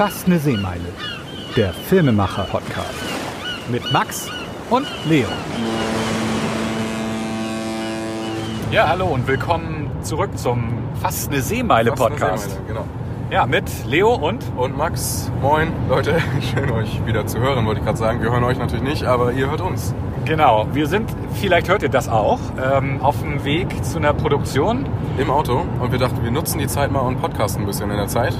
Fast eine Seemeile. Der Filmemacher-Podcast. Mit Max und Leo. Ja, hallo und willkommen zurück zum Fast eine Seemeile-Podcast. Fast eine Seemeile, genau. Ja, mit Leo und Und Max, moin Leute, schön euch wieder zu hören, wollte ich gerade sagen. Wir hören euch natürlich nicht, aber ihr hört uns. Genau, wir sind, vielleicht hört ihr das auch, ähm, auf dem Weg zu einer Produktion. Im Auto und wir dachten, wir nutzen die Zeit mal und podcasten ein bisschen in der Zeit.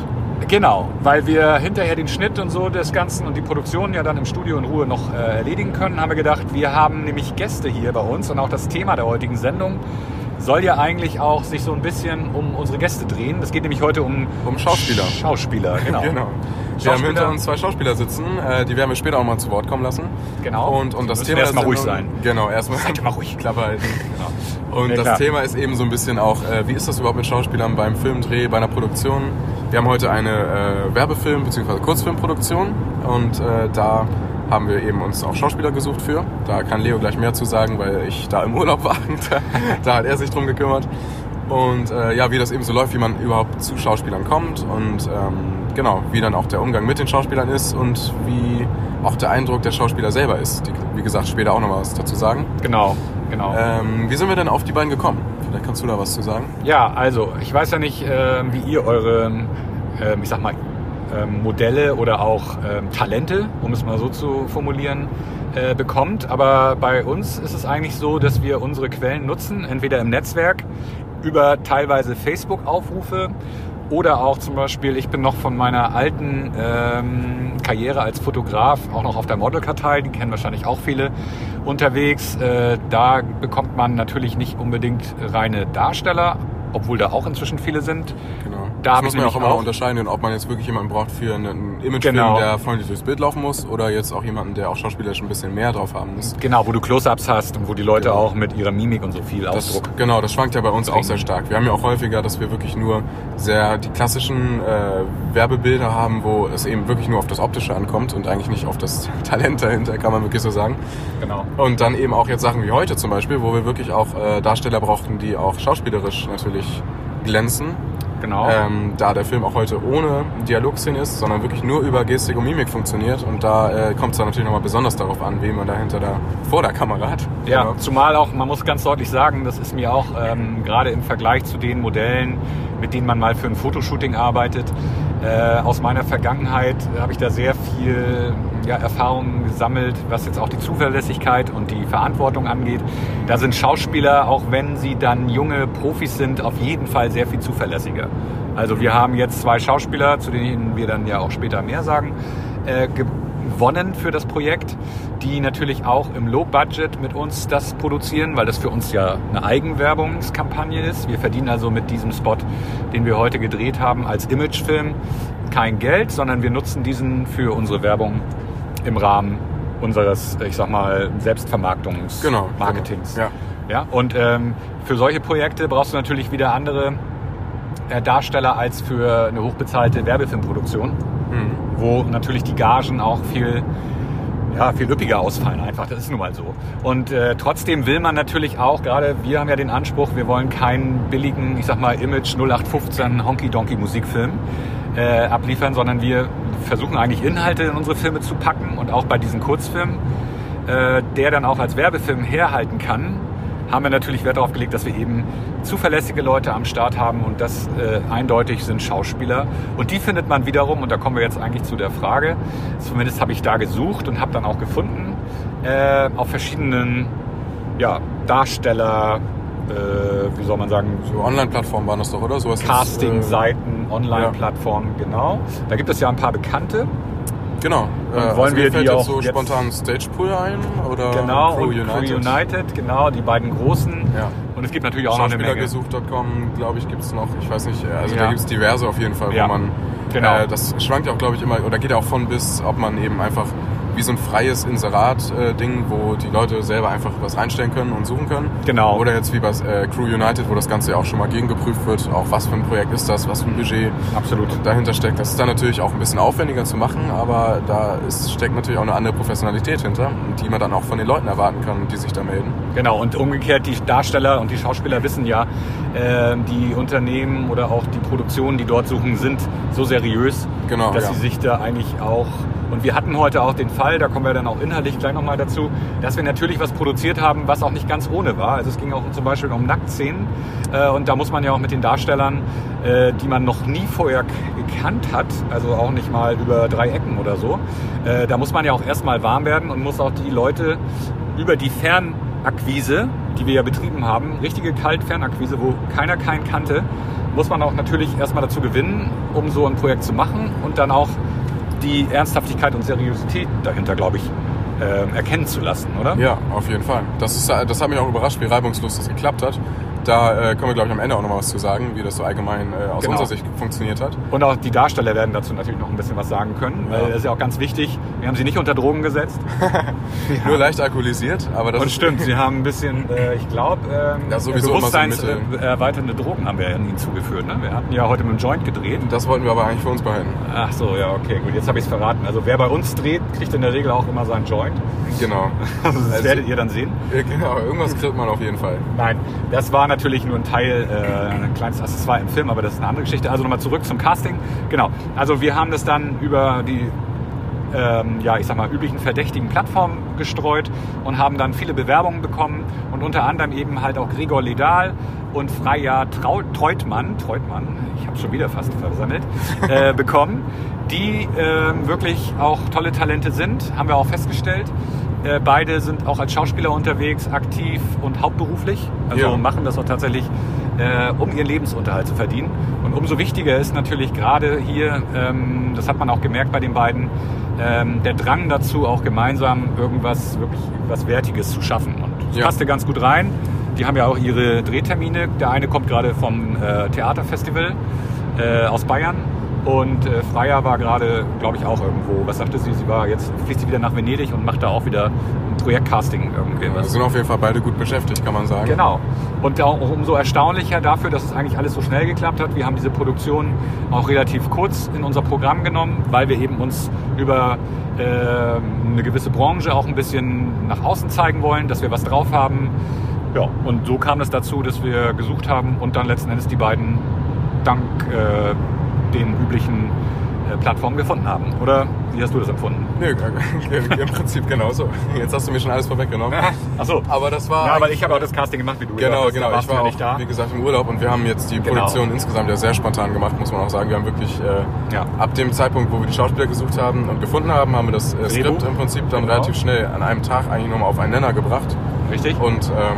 Genau, weil wir hinterher den Schnitt und so des Ganzen und die Produktion ja dann im Studio in Ruhe noch äh, erledigen können, haben wir gedacht, wir haben nämlich Gäste hier bei uns und auch das Thema der heutigen Sendung soll ja eigentlich auch sich so ein bisschen um unsere Gäste drehen. Das geht nämlich heute um, Um Schauspieler. Schauspieler, genau. genau. Wir haben hinter uns zwei Schauspieler sitzen, äh, die werden wir später auch mal zu Wort kommen lassen. Genau. Und, und das Thema wir erst mal der ruhig sein. Genau, erstmal Seid mal ruhig. Klappe halten. Genau. Und Ja, das. Thema ist eben so ein bisschen auch, äh, wie ist das überhaupt mit Schauspielern beim Filmdreh, bei einer Produktion? Wir haben heute eine äh, Werbefilm- bzw. Kurzfilmproduktion und äh, da haben wir eben uns auch Schauspieler gesucht für. Da kann Leo gleich mehr zu sagen, weil ich da im Urlaub war. da, da hat er sich drum gekümmert. Und äh, ja, wie das eben so läuft, wie man überhaupt zu Schauspielern kommt und ähm, genau, wie dann auch der Umgang mit den Schauspielern ist und wie auch der Eindruck der Schauspieler selber ist. Die, wie gesagt, später auch noch was dazu sagen. Genau, genau. Ähm, wie sind wir denn auf die beiden gekommen? Vielleicht kannst du da was zu sagen. Ja, also ich weiß ja nicht, äh, wie ihr eure, ähm, ich sag mal, ähm, Modelle oder auch ähm, Talente, um es mal so zu formulieren, äh, bekommt. Aber bei uns ist es eigentlich so, dass wir unsere Quellen nutzen, entweder im Netzwerk über teilweise Facebook-Aufrufe oder auch zum Beispiel, ich bin noch von meiner alten ähm, Karriere als Fotograf auch noch auf der Modelkartei, die kennen wahrscheinlich auch viele unterwegs. Äh, da bekommt man natürlich nicht unbedingt reine Darsteller, obwohl da auch inzwischen viele sind. Genau. Da das muss man auch immer auch- unterscheiden, ob man jetzt wirklich jemanden braucht für einen Imagefilm, Genau. der freundlich durchs Bild laufen muss, oder jetzt auch jemanden, der auch schauspielerisch ein bisschen mehr drauf haben muss. Genau, wo du Close-Ups hast und wo die Leute Genau. auch mit ihrer Mimik und so viel Das, Ausdruck. genau, das schwankt ja bei uns auch Bringen. sehr stark. Wir haben ja auch häufiger, dass wir wirklich nur sehr die klassischen äh, Werbebilder haben, wo es eben wirklich nur auf das Optische ankommt und eigentlich nicht auf das Talent dahinter, kann man wirklich so sagen. Genau. Und dann eben auch jetzt Sachen wie heute zum Beispiel, wo wir wirklich auch äh, Darsteller brauchten, die auch schauspielerisch natürlich glänzen. Genau. Ähm, da der Film auch heute ohne Dialogszene ist, sondern wirklich nur über Gestik und Mimik funktioniert. Und da äh, kommt es dann natürlich nochmal besonders darauf an, wen man dahinter da vor der Kamera hat. Ja, Genau. zumal auch, man muss ganz deutlich sagen, das ist mir auch ähm, gerade im Vergleich zu den Modellen, mit denen man mal für ein Fotoshooting arbeitet, äh, aus meiner Vergangenheit habe ich da sehr viel ja, Erfahrung gesammelt, was jetzt auch die Zuverlässigkeit und die Verantwortung angeht. Da sind Schauspieler, auch wenn sie dann junge Profis sind, auf jeden Fall sehr viel zuverlässiger. Also wir haben jetzt zwei Schauspieler, zu denen wir dann ja auch später mehr sagen, äh, gewonnen für das Projekt, die natürlich auch im Low-Budget mit uns das produzieren, weil das für uns ja eine Eigenwerbungskampagne ist. Wir verdienen also mit diesem Spot, den wir heute gedreht haben, als Imagefilm kein Geld, sondern wir nutzen diesen für unsere Werbung im Rahmen unseres, ich sag mal, Selbstvermarktungs Genau, genau, Ja, und ähm, für solche Projekte brauchst du natürlich wieder andere Darsteller als für eine hochbezahlte Werbefilmproduktion Mhm. wo natürlich die Gagen auch viel, ja, viel üppiger ausfallen einfach. Das ist nun mal so. Und äh, trotzdem will man natürlich auch, gerade wir haben ja den Anspruch, wir wollen keinen billigen, ich sag mal, Image 0815 Honky-Donky-Musikfilm äh, abliefern, sondern wir versuchen eigentlich Inhalte in unsere Filme zu packen und auch bei diesen Kurzfilmen, äh, der dann auch als Werbefilm herhalten kann, haben wir natürlich Wert darauf gelegt, dass wir eben zuverlässige Leute am Start haben und das äh, eindeutig sind Schauspieler. Und die findet man wiederum, und da kommen wir jetzt eigentlich zu der Frage, zumindest habe ich da gesucht und habe dann auch gefunden, äh, auf verschiedenen ja, Darsteller, äh, wie soll man sagen, So Online-Plattformen waren das doch, oder? Ist, Casting-Seiten, Online-Plattformen, genau. Da gibt es ja ein paar bekannte. Äh, genau. Und wollen mir wir fällt die jetzt auch so spontan Stagepool ein oder Genau, Crew und United? Crew United, genau, die beiden großen. Ja. Und es gibt natürlich auch noch eine Menge. Schauspielergesucht.com, glaube ich, gibt es noch. Ich weiß nicht, also Ja. da gibt es diverse auf jeden Fall, Ja. wo man. Genau. Äh, das schwankt ja auch, glaube ich, immer, oder geht ja auch von bis, ob man eben einfach wie so ein freies Inserat-Ding, wo die Leute selber einfach was reinstellen können und suchen können. Genau. Oder jetzt wie bei äh, Crew United, wo das Ganze ja auch schon mal gegengeprüft wird, auch was für ein Projekt ist das, was für ein Budget Absolut. dahinter steckt. Das ist dann natürlich auch ein bisschen aufwendiger zu machen, aber da ist, steckt natürlich auch eine andere Professionalität hinter, die man dann auch von den Leuten erwarten kann, die sich da melden. Genau, und umgekehrt, die Darsteller und die Schauspieler wissen ja, äh, die Unternehmen oder auch die Produktionen, die dort suchen, sind so seriös, Genau, dass ja. sie sich da eigentlich auch. Und wir hatten heute auch den Fall, da kommen wir dann auch inhaltlich gleich nochmal dazu, dass wir natürlich was produziert haben, was auch nicht ganz ohne war. Also es ging auch zum Beispiel um Nacktszenen. Äh, und da muss man ja auch mit den Darstellern, äh, die man noch nie vorher gekannt hat, also auch nicht mal über drei Ecken oder so, äh, da muss man ja auch erstmal warm werden und muss auch die Leute über die Fernakquise, die wir ja betrieben haben, richtige Kaltfernakquise, wo keiner keinen kannte, muss man auch natürlich erstmal dazu gewinnen, um so ein Projekt zu machen und dann auch die Ernsthaftigkeit und Seriosität dahinter, glaube ich, äh, erkennen zu lassen, oder? Ja, auf jeden Fall. Das, ist, das hat mich auch überrascht, wie reibungslos das geklappt hat. Da äh, können wir, glaube ich, am Ende auch noch mal was zu sagen, wie das so allgemein äh, aus Genau. unserer Sicht funktioniert hat. Und auch die Darsteller werden dazu natürlich noch ein bisschen was sagen können, Ja. weil das ist ja auch ganz wichtig. Wir haben sie nicht unter Drogen gesetzt. Nur leicht alkoholisiert, aber das Und stimmt, sie haben ein bisschen, äh, ich glaube, ähm, Ja, bewusstseinserweiternde Drogen haben wir ihnen zugeführt. Ne? Wir hatten ja heute mit dem Joint gedreht. Das wollten wir aber eigentlich für uns behalten. Ach so, ja, okay, gut, jetzt habe ich es verraten. Also wer bei uns dreht, kriegt in der Regel auch immer seinen Joint. Genau. Also das Also- werdet ihr dann sehen. Genau, irgendwas kriegt man auf jeden Fall. Nein, das war natürlich nur ein Teil, äh, ein kleines Accessoire im Film, aber das ist eine andere Geschichte. Also nochmal zurück zum Casting. Genau, also wir haben das dann über die, ähm, ja, ich sag mal, üblichen verdächtigen Plattformen gestreut und haben dann viele Bewerbungen bekommen und unter anderem eben halt auch Gregor Ledal und Freya Trau Treutmann, Treutmann, ich habe schon wieder fast versammelt, äh, bekommen, die ähm, wirklich auch tolle Talente sind, haben wir auch festgestellt. Äh, beide sind auch als Schauspieler unterwegs, aktiv und hauptberuflich. Also Ja. machen das auch tatsächlich, äh, um ihren Lebensunterhalt zu verdienen. Und umso wichtiger ist natürlich gerade hier, ähm, das hat man auch gemerkt bei den beiden, ähm, der Drang dazu, auch gemeinsam irgendwas wirklich was Wertiges zu schaffen. Und das Ja. passte ganz gut rein. Die haben ja auch ihre Drehtermine. Der eine kommt gerade vom äh, Theaterfestival äh, aus Bayern. Und äh, Freya war gerade, glaube ich, auch irgendwo. Was sagte sie? Sie war jetzt fließt sie wieder nach Venedig und macht da auch wieder ein Projektcasting irgendwie. Wir Was. sind auf jeden Fall beide gut beschäftigt, kann man sagen. Genau. Und auch umso erstaunlicher dafür, dass es eigentlich alles so schnell geklappt hat. Wir haben diese Produktion auch relativ kurz in unser Programm genommen, weil wir eben uns über äh, eine gewisse Branche auch ein bisschen nach außen zeigen wollen, dass wir was drauf haben. Ja, und so kam es dazu, dass wir gesucht haben und dann letzten Endes die beiden dank äh, den üblichen äh, Plattformen gefunden haben. Oder wie hast du das empfunden? Nö, äh, im Prinzip genauso. Jetzt hast du mir schon alles vorweggenommen. Achso. Aber das war. Ja, weil ich habe auch das Casting gemacht, wie du. Genau, gesagt hast. genau. Ich war ja nicht da. wie gesagt, im Urlaub und wir haben jetzt die Genau. Produktion insgesamt ja sehr spontan gemacht, muss man auch sagen. Wir haben wirklich äh, Ja. ab dem Zeitpunkt, wo wir die Schauspieler gesucht haben und gefunden haben, haben wir das äh, Skript im Prinzip dann Genau. relativ schnell an einem Tag eigentlich nochmal auf einen Nenner gebracht. Richtig? Und ähm,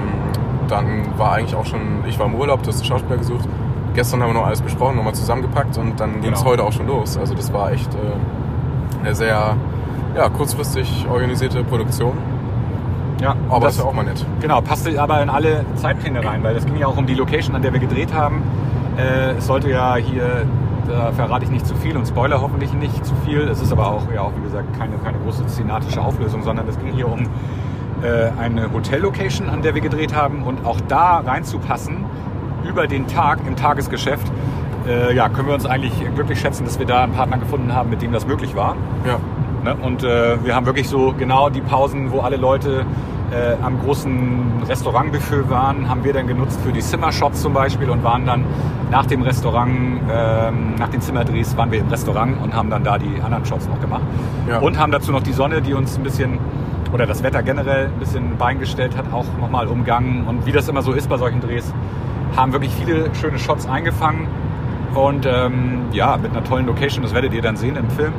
dann war eigentlich auch schon, ich war im Urlaub, du hast die Schauspieler gesucht. Gestern haben wir noch alles besprochen, nochmal zusammengepackt und dann ging es Genau. heute auch schon los. Also das war echt äh, eine sehr ja, kurzfristig organisierte Produktion. ja, Aber das ist ja auch mal nett. Genau, passte aber in alle Zeitpläne rein, weil es ging ja auch um die Location, an der wir gedreht haben. Äh, es sollte ja hier, da verrate ich nicht zu viel und Spoiler hoffentlich nicht zu viel. Es ist aber auch, ja, auch wie gesagt, keine, keine große szenatische Auflösung, sondern es ging hier um äh, eine Hotellocation, an der wir gedreht haben und auch da reinzupassen über den Tag im Tagesgeschäft. Äh, ja, können wir uns eigentlich glücklich schätzen, dass wir da einen Partner gefunden haben, mit dem das möglich war. Ja. Ne? Und äh, wir haben wirklich so genau die Pausen, wo alle Leute äh, am großen Restaurantbuffet waren, haben wir dann genutzt für die Zimmershots zum Beispiel und waren dann nach dem Restaurant, ähm, nach den Zimmerdrehs waren wir im Restaurant und haben dann da die anderen Shots noch gemacht. Ja. Und haben dazu noch die Sonne, die uns ein bisschen, oder das Wetter generell ein bisschen Bein gestellt hat, auch nochmal umgangen. Und wie das immer so ist bei solchen Drehs, haben wirklich viele schöne Shots eingefangen. Und ähm, ja, mit einer tollen Location, das werdet ihr dann sehen im Film.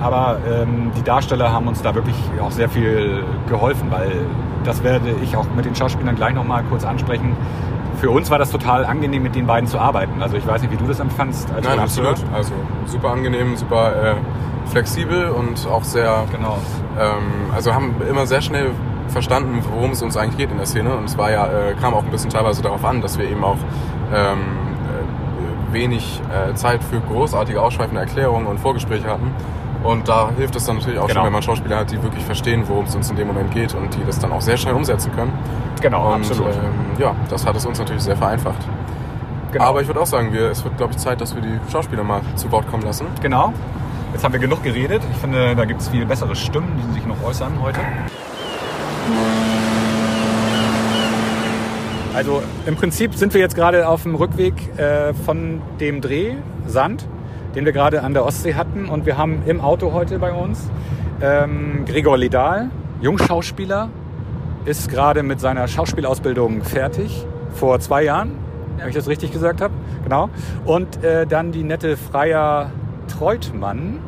Aber ähm, die Darsteller haben uns da wirklich auch sehr viel geholfen, weil das werde ich auch mit den Schauspielern gleich nochmal kurz ansprechen. Für uns war das total angenehm, mit den beiden zu arbeiten. Also ich weiß nicht, wie du das empfandst als Nein, absolut. Also super angenehm, super äh, flexibel und auch sehr, Genau. ähm, also haben immer sehr schnell verstanden, worum es uns eigentlich geht in der Szene. Und es war ja, äh, kam auch ein bisschen teilweise darauf an, dass wir eben auch ähm, äh, wenig äh, Zeit für großartige ausschweifende Erklärungen und Vorgespräche hatten. Und da hilft es dann natürlich auch Genau. schon, wenn man Schauspieler hat, die wirklich verstehen, worum es uns in dem Moment geht und die das dann auch sehr schnell umsetzen können. Genau, Und absolut. ähm, ja, das hat es uns natürlich sehr vereinfacht. genau. Aber ich würde auch sagen, wir, es wird, glaube ich, Zeit, dass wir die Schauspieler mal zu Wort kommen lassen. Genau. Jetzt haben wir genug geredet. Ich finde, da gibt es viel bessere Stimmen, die sich noch äußern heute. Also im Prinzip sind wir jetzt gerade auf dem Rückweg äh, von dem Dreh Sand, den wir gerade an der Ostsee hatten. Und wir haben im Auto heute bei uns ähm, Gregor Ledal, Jungschauspieler, ist gerade mit seiner Schauspielausbildung fertig, vor zwei Jahren, wenn ich das richtig gesagt habe. Genau. Und äh, dann die nette Freier Treutmann,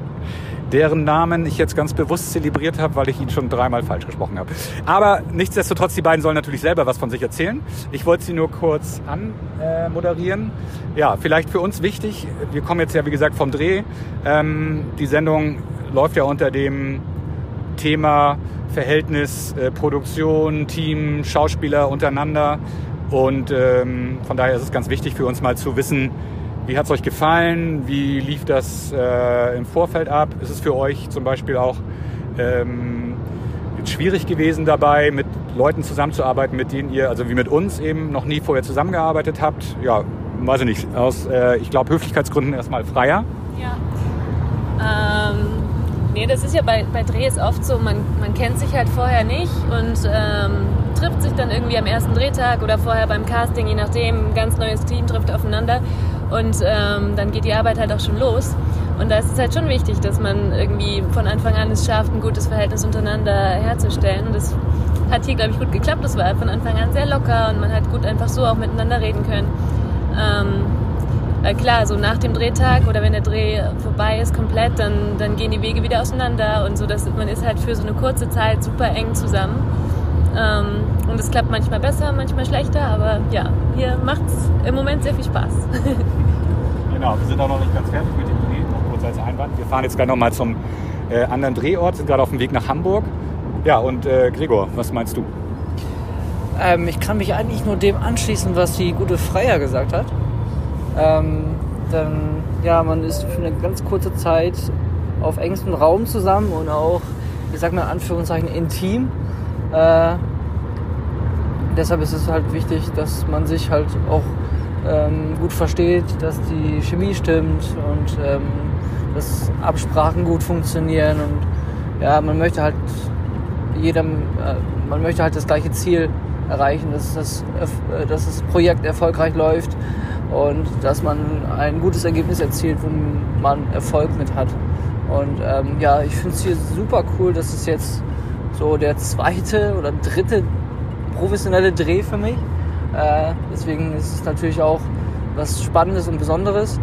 deren Namen ich jetzt ganz bewusst zelebriert habe, weil ich ihn schon dreimal falsch gesprochen habe. Aber nichtsdestotrotz, die beiden sollen natürlich selber was von sich erzählen. Ich wollte sie nur kurz anmoderieren. Äh, ja, vielleicht für uns wichtig, wir kommen jetzt ja wie gesagt vom Dreh. Ähm, die Sendung läuft ja unter dem Thema Verhältnis äh, Produktion, Team, Schauspieler untereinander. Und ähm, von daher ist es ganz wichtig für uns mal zu wissen, wie hat es euch gefallen? Wie lief das äh, im Vorfeld ab? Ist es für euch zum Beispiel auch ähm, schwierig gewesen dabei, mit Leuten zusammenzuarbeiten, mit denen ihr, also wie mit uns eben, noch nie vorher zusammengearbeitet habt? Ja, weiß ich nicht. Aus, äh, ich glaube, Höflichkeitsgründen erstmal freier. Ja. Ähm, nee, das ist ja bei, bei Drehs oft so, man, man kennt sich halt vorher nicht und ähm, trifft sich dann irgendwie am ersten Drehtag oder vorher beim Casting, je nachdem, ein ganz neues Team trifft aufeinander und ähm, dann geht die Arbeit halt auch schon los. Und da ist es halt schon wichtig, dass man irgendwie von Anfang an es schafft, ein gutes Verhältnis untereinander herzustellen. Und das hat hier, glaube ich, gut geklappt. Das war von Anfang an sehr locker und man hat gut einfach so auch miteinander reden können. Ähm, weil klar, so nach dem Drehtag oder wenn der Dreh vorbei ist komplett, dann, dann gehen die Wege wieder auseinander und so, dass man ist halt für so eine kurze Zeit super eng zusammen. Ähm, und es klappt manchmal besser, manchmal schlechter, aber ja, hier macht es im Moment sehr viel Spaß. genau, wir sind auch noch nicht ganz fertig mit dem Dreh, noch kurz als Einwand. Wir fahren jetzt gleich nochmal zum äh, anderen Drehort, sind gerade auf dem Weg nach Hamburg. Ja, und äh, Gregor, was meinst du? Ähm, ich kann mich eigentlich nur dem anschließen, was die gute Freier gesagt hat. Ähm, dann, ja, man ist für eine ganz kurze Zeit auf engstem Raum zusammen und auch, ich sag mal in Anführungszeichen, intim. Äh, deshalb ist es halt wichtig, dass man sich halt auch ähm, gut versteht, dass die Chemie stimmt und ähm, dass Absprachen gut funktionieren und ja, man möchte halt jedem, äh, man möchte halt das gleiche Ziel erreichen, dass das, äh, dass das Projekt erfolgreich läuft und dass man ein gutes Ergebnis erzielt, wo man Erfolg mit hat. Und ähm, ja, ich finde es hier super cool, dass es jetzt so der zweite oder dritte professionelle Dreh für mich. Äh, deswegen ist es natürlich auch was Spannendes und Besonderes.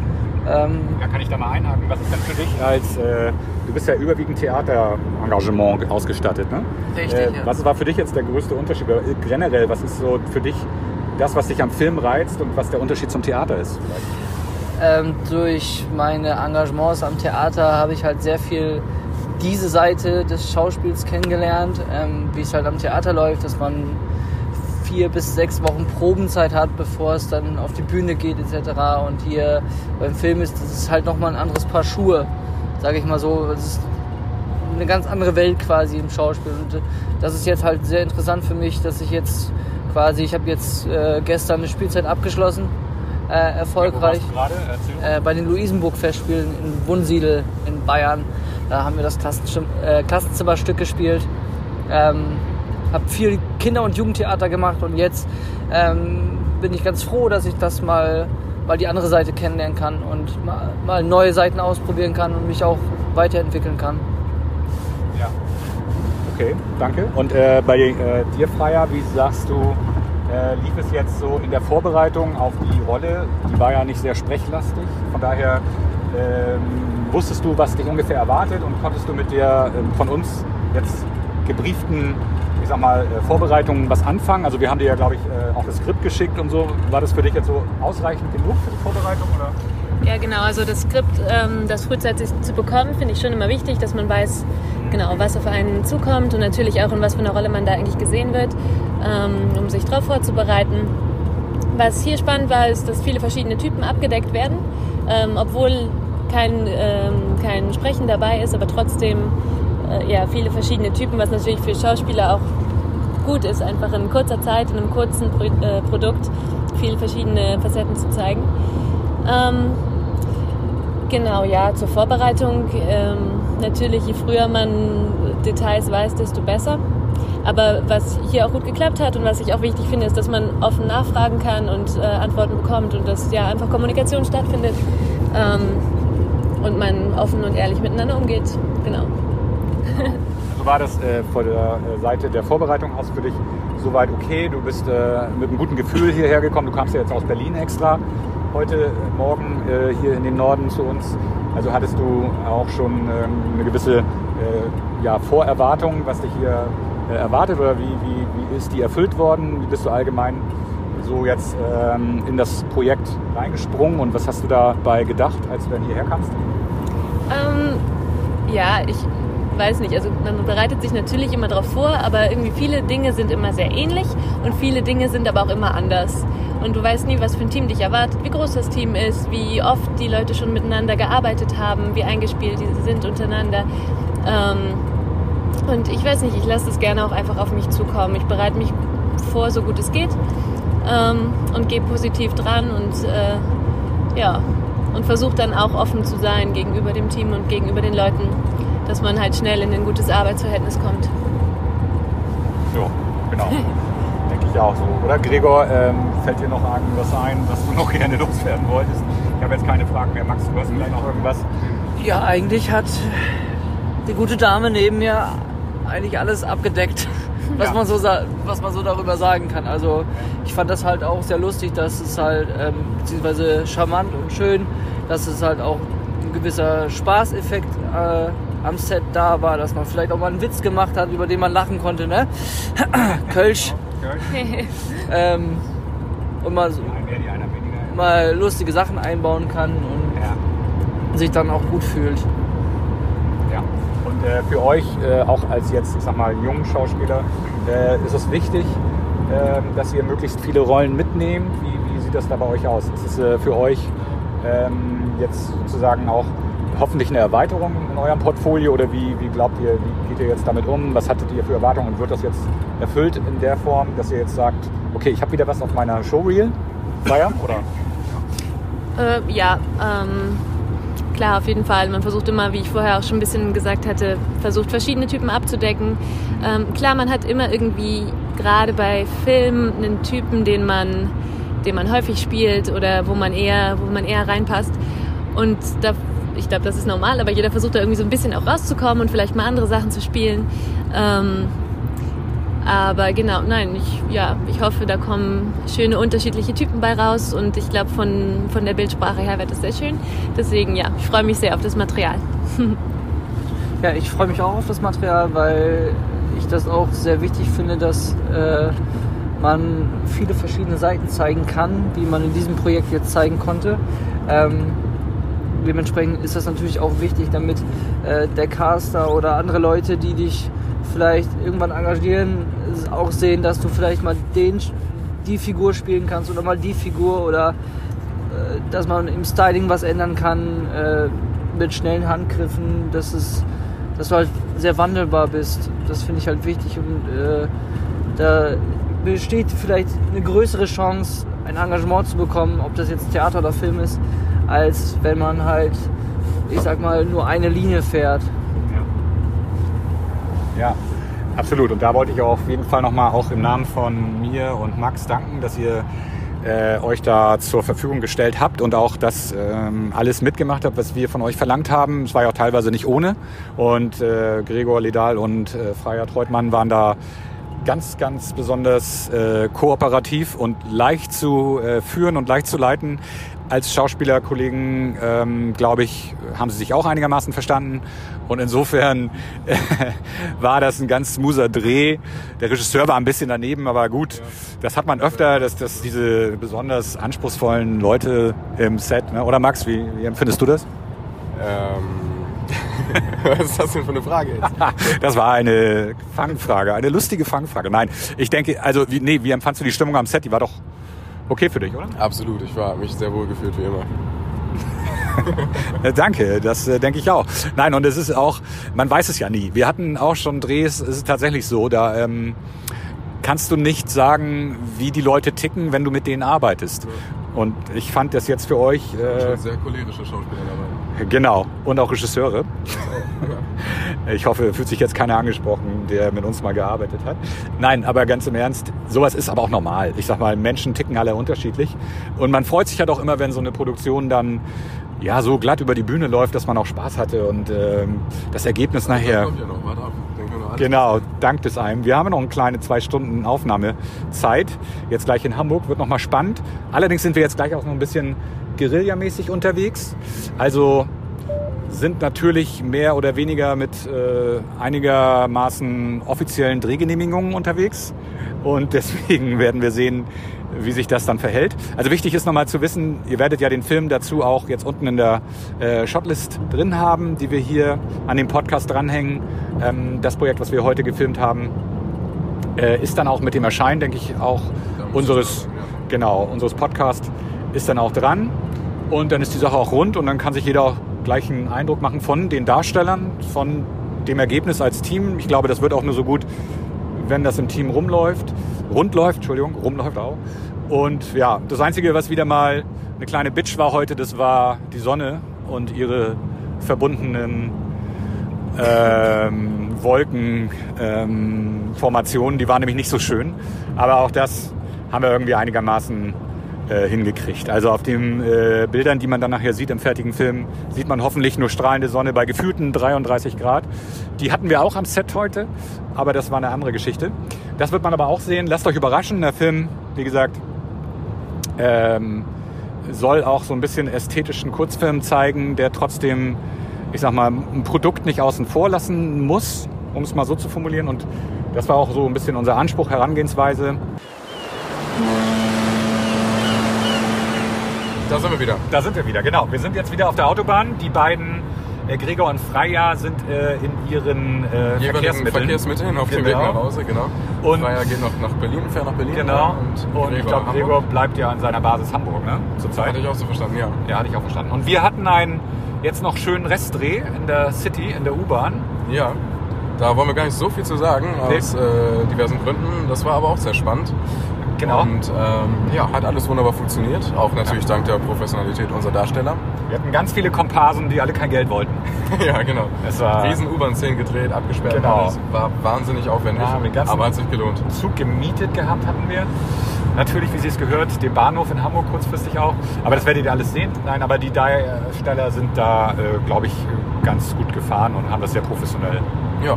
Ähm, ja, kann ich da mal einhaken? Was ist denn für dich als, äh, du bist ja überwiegend Theaterengagement ausgestattet, ne? Richtig, äh, ja. Was war für dich jetzt der größte Unterschied? Oder generell, was ist so für dich das, was dich am Film reizt und was der Unterschied zum Theater ist? Ähm, durch meine Engagements am Theater habe ich halt sehr viel diese Seite des Schauspiels kennengelernt, ähm, wie es halt am Theater läuft, dass man vier bis sechs Wochen Probenzeit hat, bevor es dann auf die Bühne geht etc. Und hier beim Film ist das ist halt nochmal ein anderes Paar Schuhe, sage ich mal so. Es ist eine ganz andere Welt quasi im Schauspiel. Und das ist jetzt halt sehr interessant für mich, dass ich jetzt quasi, ich habe jetzt äh, gestern eine Spielzeit abgeschlossen, äh, erfolgreich. Äh, bei den Luisenburg-Festspielen in Wunsiedel in Bayern. Da haben wir das äh, Klassenzimmerstück gespielt. Ähm, habe viel Kinder- und Jugendtheater gemacht und jetzt ähm, bin ich ganz froh, dass ich das mal, mal die andere Seite kennenlernen kann und mal, mal neue Seiten ausprobieren kann und mich auch weiterentwickeln kann. Ja. Okay, danke. Und äh, bei äh, dir, Freier, wie sagst du, äh, lief es jetzt so in der Vorbereitung auf die Rolle? Die war ja nicht sehr sprechlastig. Von daher ähm, wusstest du, was dich ungefähr erwartet und konntest du mit der ähm, von uns jetzt gebrieften ich sag mal, äh, Vorbereitungen was anfangen? Also wir haben dir ja, glaube ich, äh, auch das Skript geschickt und so. War das für dich jetzt so ausreichend genug für die Vorbereitung? Oder? Ja, genau. Also das Skript, ähm, das frühzeitig zu bekommen, finde ich schon immer wichtig, dass man weiß, genau, was auf einen zukommt und natürlich auch in was für einer Rolle man da eigentlich gesehen wird, ähm, um sich darauf vorzubereiten. Was hier spannend war, ist, dass viele verschiedene Typen abgedeckt werden, ähm, obwohl kein, kein Sprechen dabei ist, aber trotzdem äh, ja, viele verschiedene Typen, was natürlich für Schauspieler auch gut ist, einfach in kurzer Zeit, in einem kurzen Pro äh, Produkt viele verschiedene Facetten zu zeigen. Ähm, genau, ja, zur Vorbereitung. Ähm, natürlich, je früher man Details weiß, desto besser. Aber was hier auch gut geklappt hat und was ich auch wichtig finde, ist, dass man offen nachfragen kann und äh, Antworten bekommt und dass ja einfach Kommunikation stattfindet ähm, und man offen und ehrlich miteinander umgeht. Genau. Also war das äh, von der äh, Seite der Vorbereitung aus für dich soweit okay? Du bist äh, mit einem guten Gefühl hierher gekommen. Du kamst ja jetzt aus Berlin extra heute Morgen äh, hier in den Norden zu uns. Also hattest du auch schon ähm, eine gewisse äh, ja, Vorerwartung, was dich hier äh, erwartet oder wie, wie, wie ist die erfüllt worden? Wie bist du allgemein so jetzt ähm, in das Projekt reingesprungen und was hast du dabei gedacht, als du dann hierher kamst? Ähm, ja, ich weiß nicht. Also man bereitet sich natürlich immer darauf vor, aber irgendwie viele Dinge sind immer sehr ähnlich und viele Dinge sind aber auch immer anders. Und du weißt nie, was für ein Team dich erwartet, wie groß das Team ist, wie oft die Leute schon miteinander gearbeitet haben, wie eingespielt sie sind untereinander. Ähm, und ich weiß nicht, ich lasse das gerne auch einfach auf mich zukommen. Ich bereite mich vor, so gut es geht ähm, und gehe positiv dran und äh, ja, und versuche dann auch offen zu sein gegenüber dem Team und gegenüber den Leuten, dass man halt schnell in ein gutes Arbeitsverhältnis kommt. Ja, genau. Denke ich auch so. Oder Gregor, ähm, fällt dir noch irgendwas ein, was du noch gerne loswerden wolltest? Ich habe jetzt keine Fragen mehr. Max, du hast vielleicht noch irgendwas? Ja, eigentlich hat die gute Dame neben mir eigentlich alles abgedeckt, was, Ja. man so, was man so darüber sagen kann. Also ich fand das halt auch sehr lustig, dass es halt, ähm, beziehungsweise charmant und schön, dass es halt auch ein gewisser Spaßeffekt äh, am Set da war, dass man vielleicht auch mal einen Witz gemacht hat, über den man lachen konnte, ne? Kölsch. Ähm, und mal, so- mal lustige Sachen einbauen kann und Ja. sich dann auch gut fühlt. Ja. Und äh, für euch, äh, auch als jetzt, ich sag mal, jungen Schauspieler, äh, ist es wichtig, äh, dass ihr möglichst viele Rollen mitnehmt. Wie, wie sieht das da bei euch aus? Ist es äh, für euch ähm, jetzt sozusagen auch hoffentlich eine Erweiterung in eurem Portfolio oder wie, wie glaubt ihr, wie geht ihr jetzt damit um? Was hattet ihr für Erwartungen und wird das jetzt erfüllt in der Form, dass ihr jetzt sagt, okay, ich habe wieder was auf meiner Showreel? Feier? Oder? Äh, ja, ähm, klar, auf jeden Fall. Man versucht immer, wie ich vorher auch schon ein bisschen gesagt hatte, versucht verschiedene Typen abzudecken. Ähm, klar, man hat immer irgendwie, gerade bei Filmen, einen Typen, den man, den man häufig spielt oder wo man eher, wo man eher reinpasst. Und da, ich glaube, das ist normal, aber jeder versucht da irgendwie so ein bisschen auch rauszukommen und vielleicht mal andere Sachen zu spielen. Ähm, aber genau, nein, ich, ja, ich hoffe, da kommen schöne unterschiedliche Typen bei raus und ich glaube, von, von der Bildsprache her wird es sehr schön. Deswegen, ja, ich freue mich sehr auf das Material. Ja, ich freue mich auch auf das Material, weil ich das auch sehr wichtig finde, dass äh, man viele verschiedene Seiten zeigen kann, die man in diesem Projekt jetzt zeigen konnte. Ähm, dementsprechend ist das natürlich auch wichtig, damit äh, der Caster oder andere Leute, die dich vielleicht irgendwann engagieren, auch sehen, dass du vielleicht mal den, die Figur spielen kannst oder mal die Figur oder äh, dass man im Styling was ändern kann äh, mit schnellen Handgriffen, dass, es, dass du halt sehr wandelbar bist. Das finde ich halt wichtig und äh, da besteht vielleicht eine größere Chance, ein Engagement zu bekommen, ob das jetzt Theater oder Film ist, als wenn man halt, ich sag mal, nur eine Linie fährt. Ja, absolut. Und da wollte ich auf jeden Fall nochmal auch im Namen von mir und Max danken, dass ihr äh, euch da zur Verfügung gestellt habt und auch das ähm, alles mitgemacht habt, was wir von euch verlangt haben. Es war ja auch teilweise nicht ohne. Und äh, Gregor Ledal und äh, Freier Treutmann waren da ganz, ganz besonders äh, kooperativ und leicht zu äh, führen und leicht zu leiten. Als Schauspielerkollegen, ähm, glaube ich, haben sie sich auch einigermaßen verstanden. Und insofern äh, war das ein ganz smoother Dreh. Der Regisseur war ein bisschen daneben, aber gut, das hat man öfter, dass, dass diese besonders anspruchsvollen Leute im Set, ne? oder Max, wie, wie empfindest du das? Ähm, was ist das denn für eine Frage jetzt? Das war eine Fangfrage, eine lustige Fangfrage. Nein, ich denke, also, wie, nee, wie empfandst du die Stimmung am Set? Die war doch okay für dich, oder? Absolut, ich war mich sehr wohl gefühlt wie immer. Danke, das äh, denke ich auch. Nein, und es ist auch, man weiß es ja nie. Wir hatten auch schon Drehs, es ist tatsächlich so, da ähm, kannst du nicht sagen, wie die Leute ticken, wenn du mit denen arbeitest. Und ich fand das jetzt für euch, äh, sehr cholerische Schauspieler dabei. Genau. Und auch Regisseure. Ich hoffe, fühlt sich jetzt keiner angesprochen, der mit uns mal gearbeitet hat. Nein, aber ganz im Ernst, sowas ist aber auch normal. Ich sag mal, Menschen ticken alle unterschiedlich. Und man freut sich halt auch immer, wenn so eine Produktion dann ja so glatt über die Bühne läuft, dass man auch Spaß hatte und ähm, das Ergebnis nachher. Kommt ja noch, warte ab. Genau, dankt es einem. Wir haben noch eine kleine zwei Stunden Aufnahmezeit. Jetzt gleich in Hamburg wird noch mal spannend. Allerdings sind wir jetzt gleich auch noch ein bisschen Guerillamäßig unterwegs. Also sind natürlich mehr oder weniger mit äh, einigermaßen offiziellen Drehgenehmigungen unterwegs. Und deswegen werden wir sehen, wie sich das dann verhält. Also wichtig ist nochmal zu wissen, ihr werdet ja den Film dazu auch jetzt unten in der äh, Shotlist drin haben, die wir hier an dem Podcast dranhängen. Ähm, das Projekt, was wir heute gefilmt haben, äh, ist dann auch mit dem Erscheinen, denke ich, auch unseres, genau, unseres Podcasts ist dann auch dran. Und dann ist die Sache auch rund und dann kann sich jeder gleich einen Eindruck machen von den Darstellern, von dem Ergebnis als Team. Ich glaube, das wird auch nur so gut, wenn das im Team rumläuft, rund läuft, Entschuldigung, rumläuft auch. Und ja, das Einzige, was wieder mal eine kleine Bitch war heute, das war die Sonne und ihre verbundenen ähm, Wolkenformationen. Ähm, die waren nämlich nicht so schön. Aber auch das haben wir irgendwie einigermaßen äh, hingekriegt. Also auf den äh, Bildern, die man dann nachher sieht im fertigen Film, sieht man hoffentlich nur strahlende Sonne bei gefühlten 33 Grad. Die hatten wir auch am Set heute, aber das war eine andere Geschichte. Das wird man aber auch sehen. Lasst euch überraschen. Der Film, wie gesagt, ähm, soll auch so ein bisschen ästhetischen Kurzfilm zeigen, der trotzdem, ich sag mal, ein Produkt nicht außen vor lassen muss, um es mal so zu formulieren. Und das war auch so ein bisschen unser Anspruch, Herangehensweise. Da sind wir wieder. Da sind wir wieder, genau. Wir sind jetzt wieder auf der Autobahn. Die beiden, äh, Gregor und Freya, sind äh, in ihren äh, Verkehrsmitteln. Verkehrsmitteln auf dem Weg Genau. nach Hause, genau. Und- Freier geht noch nach Berlin, fährt nach Berlin. Genau. Und, Und, ich glaube. Gregor bleibt ja an seiner Basis Hamburg, ne? Zurzeit. Hatte ich auch so verstanden, ja. Ja, hatte ich auch verstanden. Und wir hatten einen jetzt noch schönen Restdreh in der City, in der U-Bahn. Ja. Da wollen wir gar nicht so viel zu sagen, aus äh, diversen Gründen. Das war aber auch sehr spannend. Genau. Und ähm, ja, hat alles wunderbar funktioniert. Auch natürlich dank der Professionalität unserer Darsteller. Wir hatten ganz viele Komparsen, die alle kein Geld wollten. ja, genau. Es war- Riesen U-Bahn-Szenen gedreht, abgesperrt. Genau. Alles. War wahnsinnig aufwendig, Ja, aber hat sich gelohnt. Zug gemietet gehabt hatten wir. Natürlich, wie Sie es gehört, den Bahnhof in Hamburg kurzfristig auch. Aber das werdet ihr alles sehen. Nein, aber die Darsteller sind da, äh, glaube ich, ganz gut gefahren und haben das sehr professionell Ja.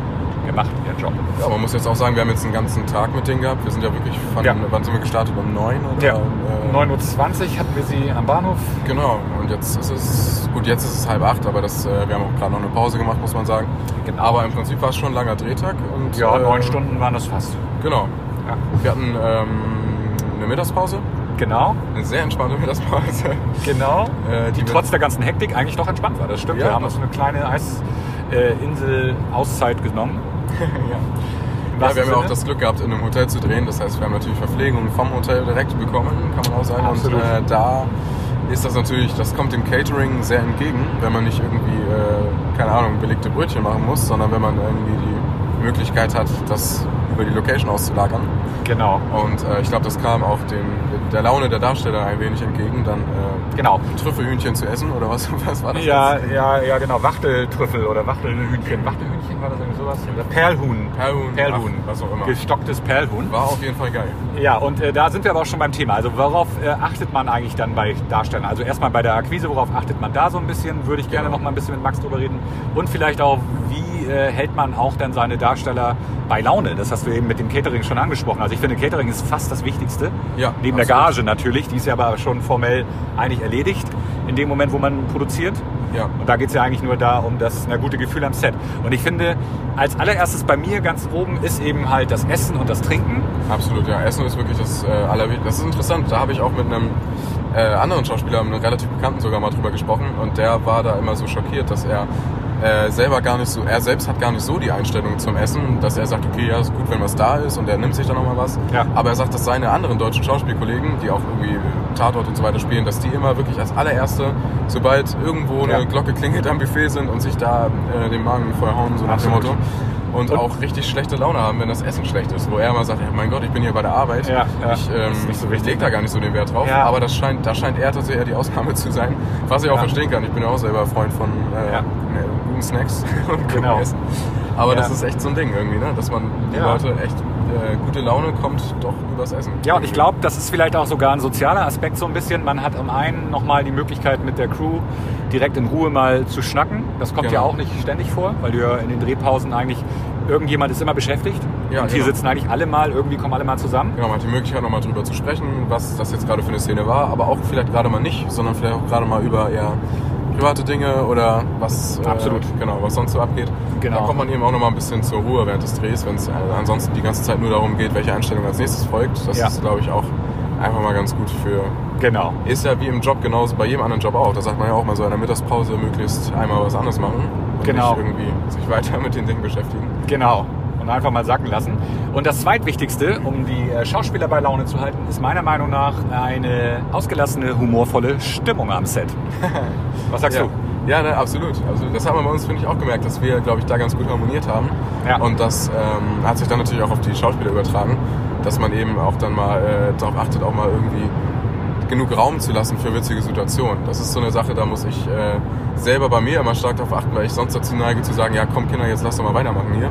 Gemacht, ihren Job. ja, man muss jetzt auch sagen, wir haben jetzt einen ganzen Tag mit denen gehabt. Wir sind ja wirklich von, Ja. wann sind wir gestartet? Um 9 oder? Ja, Äh, 9.20 Uhr hatten wir sie am Bahnhof. Genau, und jetzt ist es, gut, jetzt ist es halb acht, aber das, äh, wir haben auch gerade noch eine Pause gemacht, muss man sagen. Genau. Aber im Prinzip war es schon ein langer Drehtag. Und, Ja, äh, neun Stunden waren das fast. Genau. Ja. Wir hatten ähm, eine Mittagspause, Genau, eine sehr entspannte Mittagspause. genau. Äh, Die wir- trotz der ganzen Hektik eigentlich doch entspannt war. Das stimmt. Ja. Wir haben uns eine kleine Eisinsel-Auszeit genommen. ja. Ja, wir haben ja auch das Glück gehabt, in einem Hotel zu drehen. Das heißt, wir haben natürlich Verpflegung vom Hotel direkt bekommen, kann man auch sagen. Absolut. Und äh, da ist das natürlich, das kommt dem Catering sehr entgegen, wenn man nicht irgendwie, äh, keine Ahnung, belegte Brötchen machen muss, sondern wenn man irgendwie die Möglichkeit hat, das über die Location auszulagern. Genau. Und äh, ich glaube, das kam auch dem, der Laune der Darsteller ein wenig entgegen, dann äh, Genau. Trüffelhühnchen zu essen oder was, was war das? Ja, jetzt? ja, ja, genau. Wachteltrüffel oder Wachtelhühnchen. Wachtelhühnchen war das irgendwie sowas? Oder Perlhuhn. Perlhuhn, Perlhuhn. ach, was auch immer. Gestocktes Perlhuhn. War auf jeden Fall geil. Ja, und äh, da sind wir aber auch schon beim Thema. Also worauf äh, achtet man eigentlich dann bei Darstellern? Also erstmal bei der Akquise, worauf achtet man da so ein bisschen? Würde ich gerne Genau. noch mal ein bisschen mit Max drüber reden. Und vielleicht auch, wie äh, hält man auch dann seine Darsteller bei Laune? Das hast du eben mit dem Catering schon angesprochen. Also ich finde, Catering ist fast das Wichtigste. Ja, Neben der absolut. Gage natürlich, die ist ja aber schon formell eigentlich erledigt in dem Moment, wo man produziert. Ja. Und da geht es ja eigentlich nur da um das na, gute Gefühl am Set. Und ich finde, als allererstes bei mir ganz oben ist eben halt das Essen und das Trinken. Absolut, ja. Essen ist wirklich das äh, Allerwichtigste. Das ist interessant. Da habe ich auch mit einem äh, anderen Schauspieler, einem relativ bekannten sogar mal drüber gesprochen. Und der war da immer so schockiert, dass er äh, selber gar nicht so, er selbst hat gar nicht so die Einstellung zum Essen, dass er sagt, okay, ja, ist gut, wenn was da ist und er nimmt sich dann nochmal was. Ja. Aber er sagt, dass seine anderen deutschen Schauspielkollegen, die auch irgendwie Tatort und so weiter spielen, dass die immer wirklich als allererste, sobald irgendwo eine Ja. Glocke klingelt am Buffet sind und sich da äh, den Magen vollhauen, so nach dem Absolut. Motto. Und, Und- auch richtig schlechte Laune haben, wenn das Essen schlecht ist. Wo er immer sagt, ja, mein Gott, ich bin hier bei der Arbeit. Ja, ja. Ich ähm, so wichtig, leg da ne? gar nicht so den Wert drauf. Ja. Aber das scheint, da scheint er tatsächlich eher die Ausnahme zu sein. Was ich auch verstehen kann. Ich bin ja auch selber Freund von äh, guten Snacks und guten Genau. Essen. Aber Ja. das ist echt so ein Ding irgendwie, ne? dass man die Ja. Leute echt äh, gute Laune kommt doch übers Essen. Ja, und ich glaube, das ist vielleicht auch sogar ein sozialer Aspekt so ein bisschen. Man hat am einen nochmal die Möglichkeit mit der Crew direkt in Ruhe mal zu schnacken. Das kommt ja Genau. auch nicht ständig vor, weil du ja in den Drehpausen eigentlich, irgendjemand ist immer beschäftigt. Ja, und hier genau. sitzen eigentlich alle mal, irgendwie kommen alle mal zusammen. Genau, man hat die Möglichkeit nochmal drüber zu sprechen, was das jetzt gerade für eine Szene war, aber auch vielleicht gerade mal nicht, sondern vielleicht auch gerade mal über eher private Dinge oder was, Absolut. Äh, genau, was sonst so abgeht. Genau. Da kommt man eben auch nochmal ein bisschen zur Ruhe während des Drehs, wenn es äh, ansonsten die ganze Zeit nur darum geht, welche Einstellung als nächstes folgt. Das Ja. ist, glaube ich, auch einfach mal ganz gut für. Genau. Ist ja wie im Job genauso, bei jedem anderen Job auch. Da sagt man ja auch mal so in der Mittagspause möglichst einmal was anderes machen und Genau. nicht irgendwie sich weiter mit den Dingen beschäftigen. Genau. Und einfach mal sacken lassen. Und das zweitwichtigste, um die äh, Schauspieler bei Laune zu halten, ist meiner Meinung nach eine ausgelassene, humorvolle Stimmung am Set. Was sagst ja. du? Ja, ne, absolut. Also das haben wir bei uns, finde ich, auch gemerkt, dass wir, glaube ich, da ganz gut harmoniert haben. Ja. Und das ähm, hat sich dann natürlich auch auf die Schauspieler übertragen, dass man eben auch dann mal äh, darauf achtet, auch mal irgendwie genug Raum zu lassen für witzige Situationen. Das ist so eine Sache, da muss ich äh, selber bei mir immer stark darauf achten, weil ich sonst dazu neige zu sagen, ja komm Kinder, jetzt lass doch mal weitermachen hier.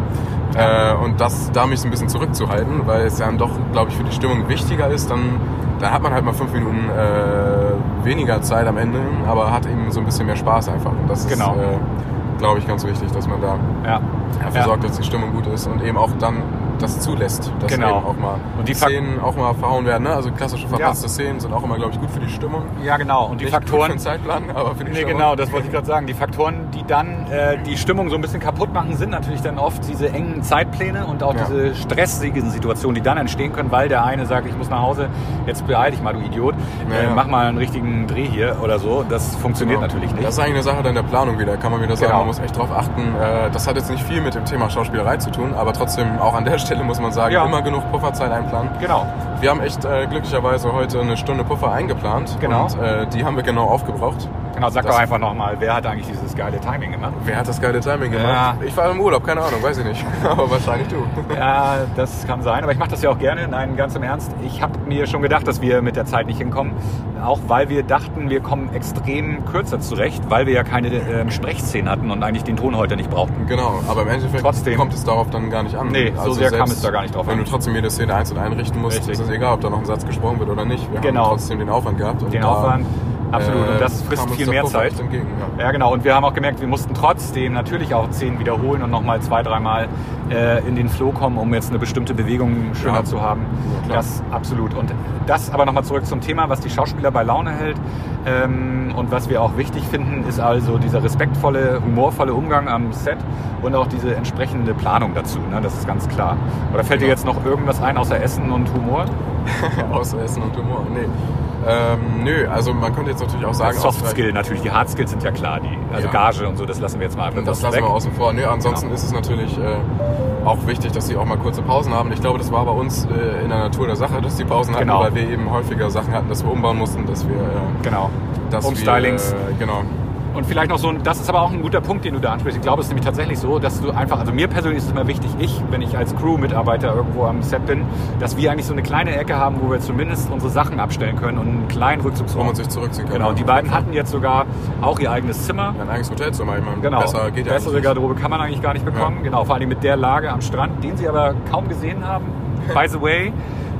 Äh, und das da mich so ein bisschen zurückzuhalten, weil es dann doch, glaube ich, für die Stimmung wichtiger ist, dann, dann hat man halt mal fünf Minuten äh, weniger Zeit am Ende, aber hat eben so ein bisschen mehr Spaß einfach. Und das Genau. ist, äh, glaube ich, ganz wichtig, dass man da Ja. dafür Ja. sorgt, dass die Stimmung gut ist und eben auch dann das zulässt, dass Genau. eben auch mal Und die Szenen auch mal verhauen werden. Ne? Also klassische verpatzte Szenen sind auch immer, glaube ich, gut für die Stimmung. Ja, genau. Und die Nicht gut für Faktoren. den Zeitplan, aber für die Nee, Stimmung. genau, das wollte ich gerade sagen. Die Faktoren, die dann äh, die Stimmung so ein bisschen kaputt machen, sind natürlich dann oft diese engen Zeitpläne und auch Ja. diese stressigen Situationen, die dann entstehen können, weil der eine sagt, ich muss nach Hause, jetzt beeil dich mal, du Idiot, Ja, äh, ja. mach mal einen richtigen Dreh hier oder so. Das funktioniert Genau. natürlich nicht. Das ist eigentlich eine Sache dann der Planung wieder. Kann man wieder sagen, Genau. man muss echt drauf achten. Äh, Das hat jetzt nicht viel mit dem Thema Schauspielerei zu tun, aber trotzdem auch an der Stelle muss man sagen, Ja. immer genug Pufferzeit einplanen. genau. Wir haben echt äh, glücklicherweise heute eine Stunde Puffer eingeplant Genau. und äh, die haben wir genau aufgebraucht. Genau, sag Das- doch einfach nochmal, wer hat eigentlich dieses geile Timing gemacht? Wer hat das geile Timing gemacht? Ja. Ich war im Urlaub, keine Ahnung, weiß ich nicht. aber wahrscheinlich du. Ja, das kann sein, aber ich mache das ja auch gerne. Nein, ganz im Ernst. Ich habe mir schon gedacht, dass wir mit der Zeit nicht hinkommen. Auch weil wir dachten, wir kommen extrem kürzer zurecht, weil wir ja keine ähm, Sprechszenen hatten und eigentlich den Ton heute nicht brauchten. Genau, aber im Endeffekt Trotzdem. kommt es darauf dann gar nicht an. Also Nee, so sehr kam es da gar nicht drauf Wenn an. du trotzdem jede Szene einzeln einrichten musst, Richtig. ist es egal, ob da noch ein Satz gesprochen wird oder nicht. Wir Genau. haben trotzdem den Aufwand gehabt. Den Aufwand, absolut. Und das äh, frisst kam uns viel mehr Zeit. Entgegen, ja. Ja, genau. Und wir haben auch gemerkt, wir mussten trotzdem natürlich auch Szenen wiederholen und nochmal zwei, dreimal äh, in den Flow kommen, um jetzt eine bestimmte Bewegung schöner Ja. zu haben. Ja, das absolut. Und das aber nochmal zurück zum Thema, was die Schauspieler bei Laune hält. Ähm, und was wir auch wichtig finden, ist also dieser respektvolle, humorvolle Umgang am Set und auch diese entsprechende Planung dazu. Ne? Das ist ganz klar. Oder fällt dir Genau. jetzt noch irgendwas ein außer Essen und Humor? Außer Essen und Humor. Nee. Ähm, nö, also man könnte jetzt natürlich auch sagen, Soft Skill natürlich. Die Hard Skills sind ja klar. Die, also Ja. Gage und so, das lassen wir jetzt mal Das bewusst lassen weg. wir außen vor. Nö, ansonsten Genau. ist es natürlich äh, auch wichtig, dass sie auch mal kurze Pausen haben. Ich glaube, das war bei uns äh, in der Natur der Sache, dass die Pausen hatten, Genau. weil wir eben häufiger Sachen hatten, dass wir umbauen mussten, dass wir, äh, Genau. dass Umstylings. wir, äh, genau. Und vielleicht noch so ein, das ist aber auch ein guter Punkt, den du da ansprichst. Ich glaube, es ist nämlich tatsächlich so, dass du einfach, also mir persönlich ist es immer wichtig, ich, wenn ich als Crew-Mitarbeiter irgendwo am Set bin, dass wir eigentlich so eine kleine Ecke haben, wo wir zumindest unsere Sachen abstellen können und einen kleinen wo Rückzugsraum. man sich zurückziehen kann. Genau, und die beiden hatten jetzt sogar auch ihr eigenes Zimmer. ein eigenes Hotelzimmer. Ich meine, Genau. besser geht ja Bessere Garderobe kann man eigentlich gar nicht bekommen. Genau, vor allem mit der Lage am Strand, den sie aber kaum gesehen haben. By the way.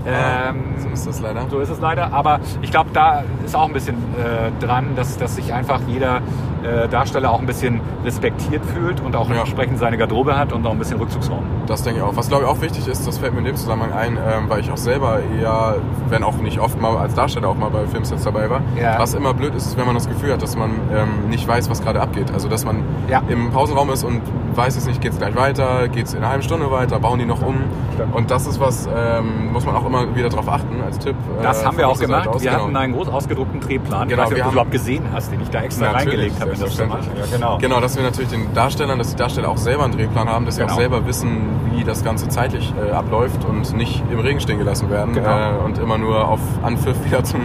Ähm, so ist das leider. so ist es leider. Aber ich glaube, da ist auch ein bisschen äh, dran, dass, dass sich einfach jeder äh, Darsteller auch ein bisschen respektiert fühlt und auch Ja. entsprechend seine Garderobe hat und auch ein bisschen Rückzugsraum. Das denke ich auch. Was glaube ich auch wichtig ist, das fällt mir in dem Zusammenhang ein, ähm, weil ich auch selber eher, wenn auch nicht oft mal als Darsteller auch mal bei Filmsets dabei war, Ja. was immer blöd ist, ist, wenn man das Gefühl hat, dass man ähm, nicht weiß, was gerade abgeht. Also dass man Ja. im Pausenraum ist und weiß es nicht, geht es gleich weiter, geht es in einer halben Stunde weiter, bauen die noch um. Stimmt. Und das ist was, ähm, muss man auch immer wieder drauf achten als Tipp. Das äh, haben wir auch gemacht. aus. Wir Genau. hatten einen groß ausgedruckten Drehplan. Genau, ich weiß nicht, wir ob du überhaupt gesehen hast, den ich da extra Natürlich, reingelegt habe in das Zimmer. selbstverständlich. Ja, genau. Genau, dass wir natürlich den Darstellern, dass die Darsteller auch selber einen Drehplan haben, dass sie Genau. auch selber wissen, wie das Ganze zeitlich äh, abläuft und nicht im Regen stehen gelassen werden Genau. äh, und immer nur auf Anpfiff wieder zum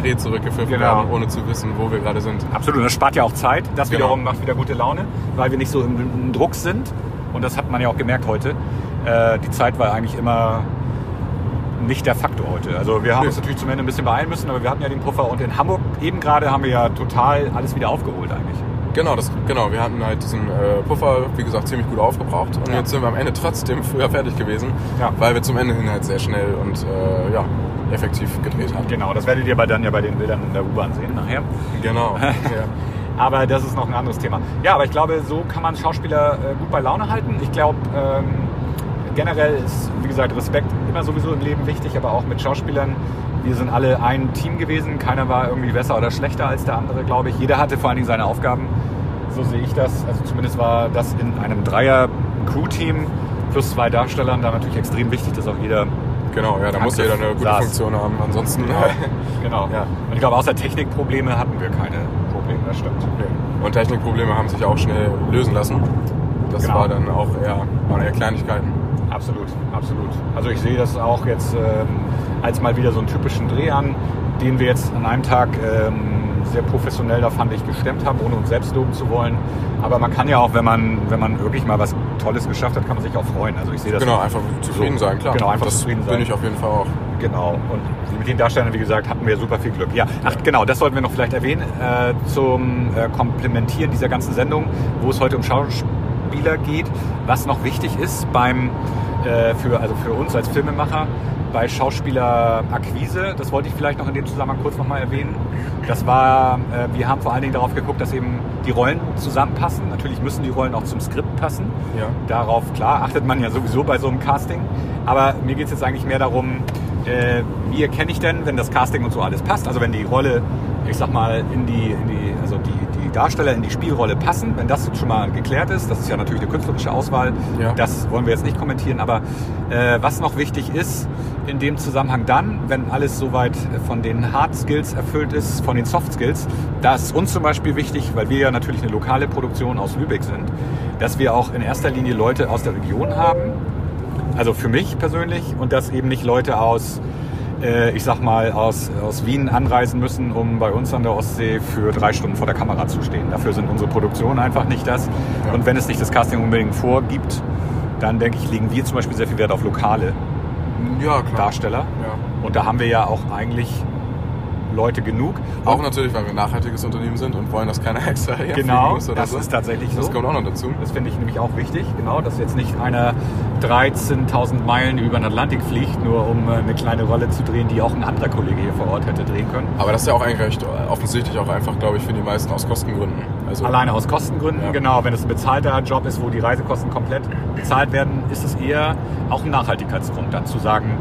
Dreh zurückgepfiffen Genau. werden, ohne zu wissen, wo wir gerade sind. Absolut, und das spart ja auch Zeit. Das Genau. wiederum macht wieder gute Laune, weil wir nicht so im, im Druck sind. Und das hat man ja auch gemerkt heute. Äh, die Zeit war eigentlich immer nicht der Faktor heute. Also wir haben Nee. uns natürlich zum Ende ein bisschen beeilen müssen, aber wir hatten ja den Puffer und in Hamburg eben gerade haben wir ja total alles wieder aufgeholt eigentlich. Genau, das, genau, wir hatten halt diesen äh, Puffer, wie gesagt, ziemlich gut aufgebraucht. Und Ja. jetzt sind wir am Ende trotzdem früher fertig gewesen, Ja. weil wir zum Ende hin halt sehr schnell und äh, ja, effektiv gedreht haben. Genau, das werdet ihr dann ja bei den Bildern in der U-Bahn sehen nachher. Genau. ja. Aber das ist noch ein anderes Thema. Ja, aber ich glaube, so kann man Schauspieler äh, gut bei Laune halten. Ich glaube, ähm, generell ist, wie gesagt, Respekt immer sowieso im Leben wichtig, aber auch mit Schauspielern. Wir sind alle ein Team gewesen. Keiner war irgendwie besser oder schlechter als der andere, glaube ich. Jeder hatte vor allen Dingen seine Aufgaben. So sehe ich das. Also zumindest war das in einem Dreier-Crew-Team plus zwei Darstellern da natürlich extrem wichtig, dass auch jeder Genau, ja, da muss jeder eine gute saß. Funktion haben. Ansonsten. Genau. Ja. Und ich glaube, außer Technikprobleme hatten wir keine Probleme, das stimmt. Und Technikprobleme haben sich auch schnell lösen lassen. Das Genau. war dann auch eher, waren eher Kleinigkeiten. Absolut, absolut. Also ich sehe das auch jetzt ähm, als mal wieder so einen typischen Dreh an, den wir jetzt an einem Tag ähm, sehr professionell, da fand ich, gestemmt haben, ohne uns selbst loben zu wollen. Aber man kann ja auch, wenn man, wenn man wirklich mal was Tolles geschafft hat, kann man sich auch freuen. Also ich sehe das Genau, einfach zufrieden So, sein, klar. genau, einfach das zufrieden sein. bin ich auf jeden Fall auch. Genau. Und mit den Darstellern, wie gesagt, hatten wir super viel Glück. Ja, ach genau, das sollten wir noch vielleicht erwähnen äh, zum äh, Komplementieren dieser ganzen Sendung, wo es heute um Schauspieler geht. Was noch wichtig ist beim äh, für also für uns als Filmemacher bei Schauspielerakquise, das wollte ich vielleicht noch in dem Zusammenhang kurz nochmal erwähnen. Das war, äh, wir haben vor allen Dingen darauf geguckt, dass eben die Rollen zusammenpassen. Natürlich müssen die Rollen auch zum Skript passen. Ja. Darauf, klar, achtet man ja sowieso bei so einem Casting. Aber mir geht es jetzt eigentlich mehr darum, äh, wie erkenne ich denn, wenn das Casting und so alles passt? Also wenn die Rolle, ich sag mal, in die, in die also die Darsteller in die Spielrolle passen, wenn das schon mal geklärt ist, das ist ja natürlich eine künstlerische Auswahl, Ja. das wollen wir jetzt nicht kommentieren, aber äh, was noch wichtig ist, in dem Zusammenhang dann, wenn alles soweit von den Hard Skills erfüllt ist, von den Soft Skills, da ist uns zum Beispiel wichtig, weil wir ja natürlich eine lokale Produktion aus Lübeck sind, dass wir auch in erster Linie Leute aus der Region haben, also für mich persönlich und dass eben nicht Leute aus, ich sag mal, aus, aus Wien anreisen müssen, um bei uns an der Ostsee für drei Stunden vor der Kamera zu stehen. Dafür sind unsere Produktionen einfach nicht das. Ja. Und wenn es nicht das Casting unbedingt vorgibt, dann denke ich, legen wir zum Beispiel sehr viel Wert auf lokale Ja. Darsteller. Ja. Und da haben wir ja auch eigentlich Leute genug. Auch natürlich, weil wir ein nachhaltiges Unternehmen sind und wollen, dass keiner extra herfliegen Genau, muss oder das so. ist tatsächlich so. Das kommt auch noch dazu. Das finde ich nämlich auch wichtig, genau, dass jetzt nicht einer 13.000 Meilen über den Atlantik fliegt, nur um äh, eine kleine Rolle zu drehen, die auch ein anderer Kollege hier vor Ort hätte drehen können. Aber das ist ja auch eigentlich recht offensichtlich auch einfach, glaube ich, für die meisten aus Kostengründen. Also Alleine aus Kostengründen, Ja. genau. Wenn es ein bezahlter Job ist, wo die Reisekosten komplett bezahlt werden, ist es eher auch ein Nachhaltigkeitsgrund, dann zu sagen,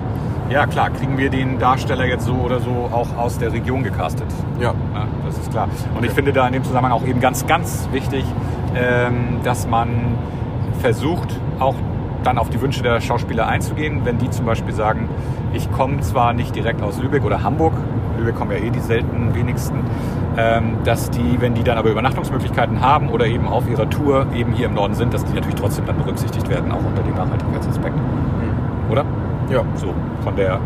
ja klar, kriegen wir den Darsteller jetzt so oder so auch aus der Region gecastet. Ja, Ja, das ist klar. Und ich finde da in dem Zusammenhang auch eben ganz, ganz wichtig, ähm, dass man versucht, auch dann auf die Wünsche der Schauspieler einzugehen, wenn die zum Beispiel sagen, ich komme zwar nicht direkt aus Lübeck oder Hamburg, Lübeck kommen ja eh die selten wenigsten, ähm, dass die, wenn die dann aber Übernachtungsmöglichkeiten haben oder eben auf ihrer Tour eben hier im Norden sind, dass die natürlich trotzdem dann berücksichtigt werden, auch unter dem Nachhaltigkeitsaspekt. Oder? Ja. So, von der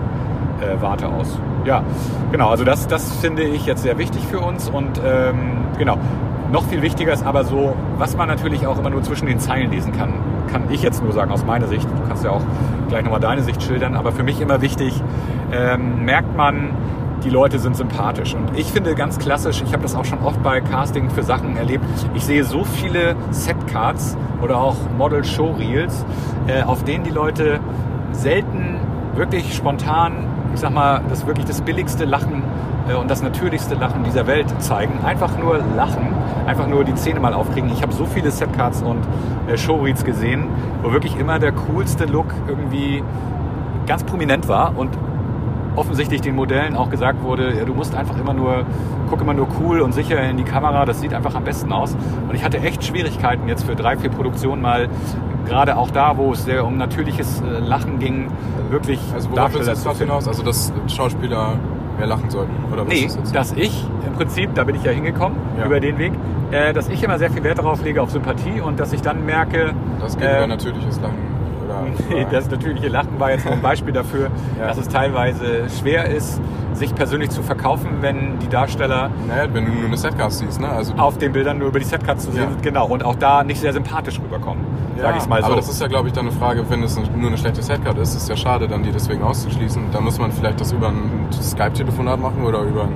äh, Warte aus. Ja, genau, also das, das finde ich jetzt sehr wichtig für uns und ähm, genau. Noch viel wichtiger ist aber so, was man natürlich auch immer nur zwischen den Zeilen lesen kann, kann ich jetzt nur sagen aus meiner Sicht. Du kannst ja auch gleich nochmal deine Sicht schildern, aber für mich immer wichtig, ähm, merkt man, die Leute sind sympathisch. Und ich finde ganz klassisch, ich habe das auch schon oft bei Casting für Sachen erlebt, ich sehe so viele Setcards oder auch Model-Show-Reels, äh, auf denen die Leute selten wirklich spontan, ich sag mal, das wirklich das billigste Lachen äh, und das natürlichste Lachen dieser Welt zeigen. Einfach nur lachen, einfach nur die Zähne mal aufkriegen. Ich habe so viele Setcards und äh, Showreels gesehen, wo wirklich immer der coolste Look irgendwie ganz prominent war und offensichtlich den Modellen auch gesagt wurde, ja, du musst einfach immer nur, guck immer nur cool und sicher in die Kamera, das sieht einfach am besten aus. Und ich hatte echt Schwierigkeiten jetzt für drei, vier Produktionen mal, gerade auch da, wo es sehr um natürliches äh, Lachen ging, wirklich Also worauf willst du jetzt finden. hinaus? Also dass Schauspieler mehr lachen sollten? Oder was Nee, dass ich im Prinzip, da bin ich ja hingekommen, Ja. über den Weg, äh, dass ich immer sehr viel Wert darauf lege, auf Sympathie und dass ich dann merke, das geht äh, über natürliches Lachen. Oder, oder das natürliche Lachen war jetzt nur ein Beispiel dafür, Ja. dass es teilweise schwer ist, sich persönlich zu verkaufen, wenn die Darsteller Naja, wenn du nur eine Setcard siehst, ne? Also auf den Bildern nur über die Setcards zu sehen Ja. sind, genau, und auch da nicht sehr sympathisch rüberkommen, sag ich's mal so. Aber das ist ja, glaube ich, dann eine Frage, wenn es nur eine schlechte Setcard ist, ist ja schade, dann die deswegen auszuschließen. Da muss man vielleicht das über ein Skype-Telefonat machen oder über ein...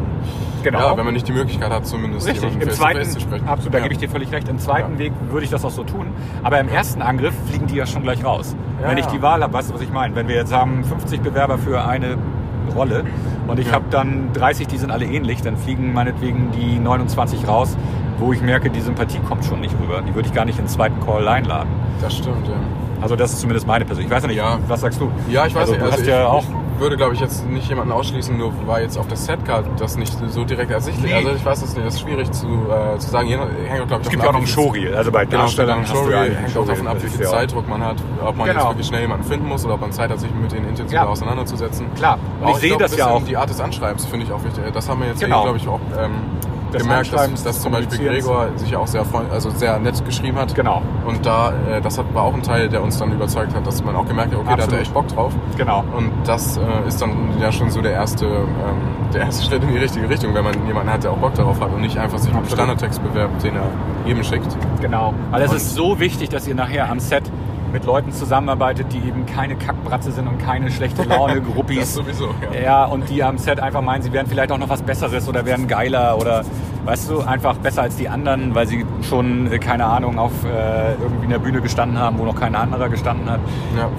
Genau. Ja, wenn man nicht die Möglichkeit hat, zumindest Richtig, im zweiten, zu sprechen. absolut, da Ja. gebe ich dir völlig recht. Im zweiten Ja. Weg würde ich das auch so tun. Aber im ersten Angriff fliegen die ja schon gleich raus. Ja, Wenn ich ja. die Wahl habe, weißt du, was ich meine? Wenn wir jetzt haben 50 Bewerber für eine Rolle und ich Ja. habe dann 30, die sind alle ähnlich, dann fliegen meinetwegen die 29 raus, wo ich merke, die Sympathie kommt schon nicht rüber. Die würde ich gar nicht in den zweiten Call einladen. Das stimmt, ja. Also das ist zumindest meine Person. Ich weiß ja nicht, Ja. was sagst du? Ja, ich weiß also, nicht. Du Also hast ja auch würde, glaube ich, jetzt nicht jemanden ausschließen, nur weil jetzt auf der Setcard das nicht so direkt ersichtlich Nee. Also ich weiß es nicht, das ist schwierig zu, äh, zu sagen. Nach- Hängt auch, glaube ich, es gibt ja auch noch einen Showreel. Also bei Genau, Darstellern ja Showreel hängt auch davon Showreel. ab, wie viel Zeitdruck man hat, ob man Genau. jetzt wirklich schnell jemanden finden muss oder ob man Zeit hat, sich mit den intensiver Ja. auseinanderzusetzen. Klar. Und ich Auch, sehe das ja auch. Die Art des Anschreibens finde ich auch wichtig. Das haben wir jetzt, Genau. glaube ich, auch ähm, Des gemerkt, dass, dass zum Beispiel. Gregor sich auch sehr, freund, also sehr nett geschrieben hat. Genau. Und da, äh, das hat, war auch ein Teil, der uns dann überzeugt hat, dass man auch gemerkt hat, okay, da hat Absolut. er echt Bock drauf. Genau. Und das äh, ist dann ja schon so der erste, ähm, der erste Schritt in die richtige Richtung, wenn man jemanden hat, der auch Bock darauf hat und nicht einfach sich mit Absolut. Standardtext bewerbt, den er jedem schickt. Genau. Weil es ist so wichtig, dass ihr nachher am Set mit Leuten zusammenarbeitet, die eben keine Kackbratze sind und keine schlechte Laune Das Gruppis. sowieso, ja. Ja, und die am Set einfach meinen, sie wären vielleicht auch noch was Besseres oder wären geiler oder, weißt du, einfach besser als die anderen, weil sie schon, äh, keine Ahnung, auf äh, irgendwie einer Bühne gestanden haben, wo noch kein anderer gestanden hat.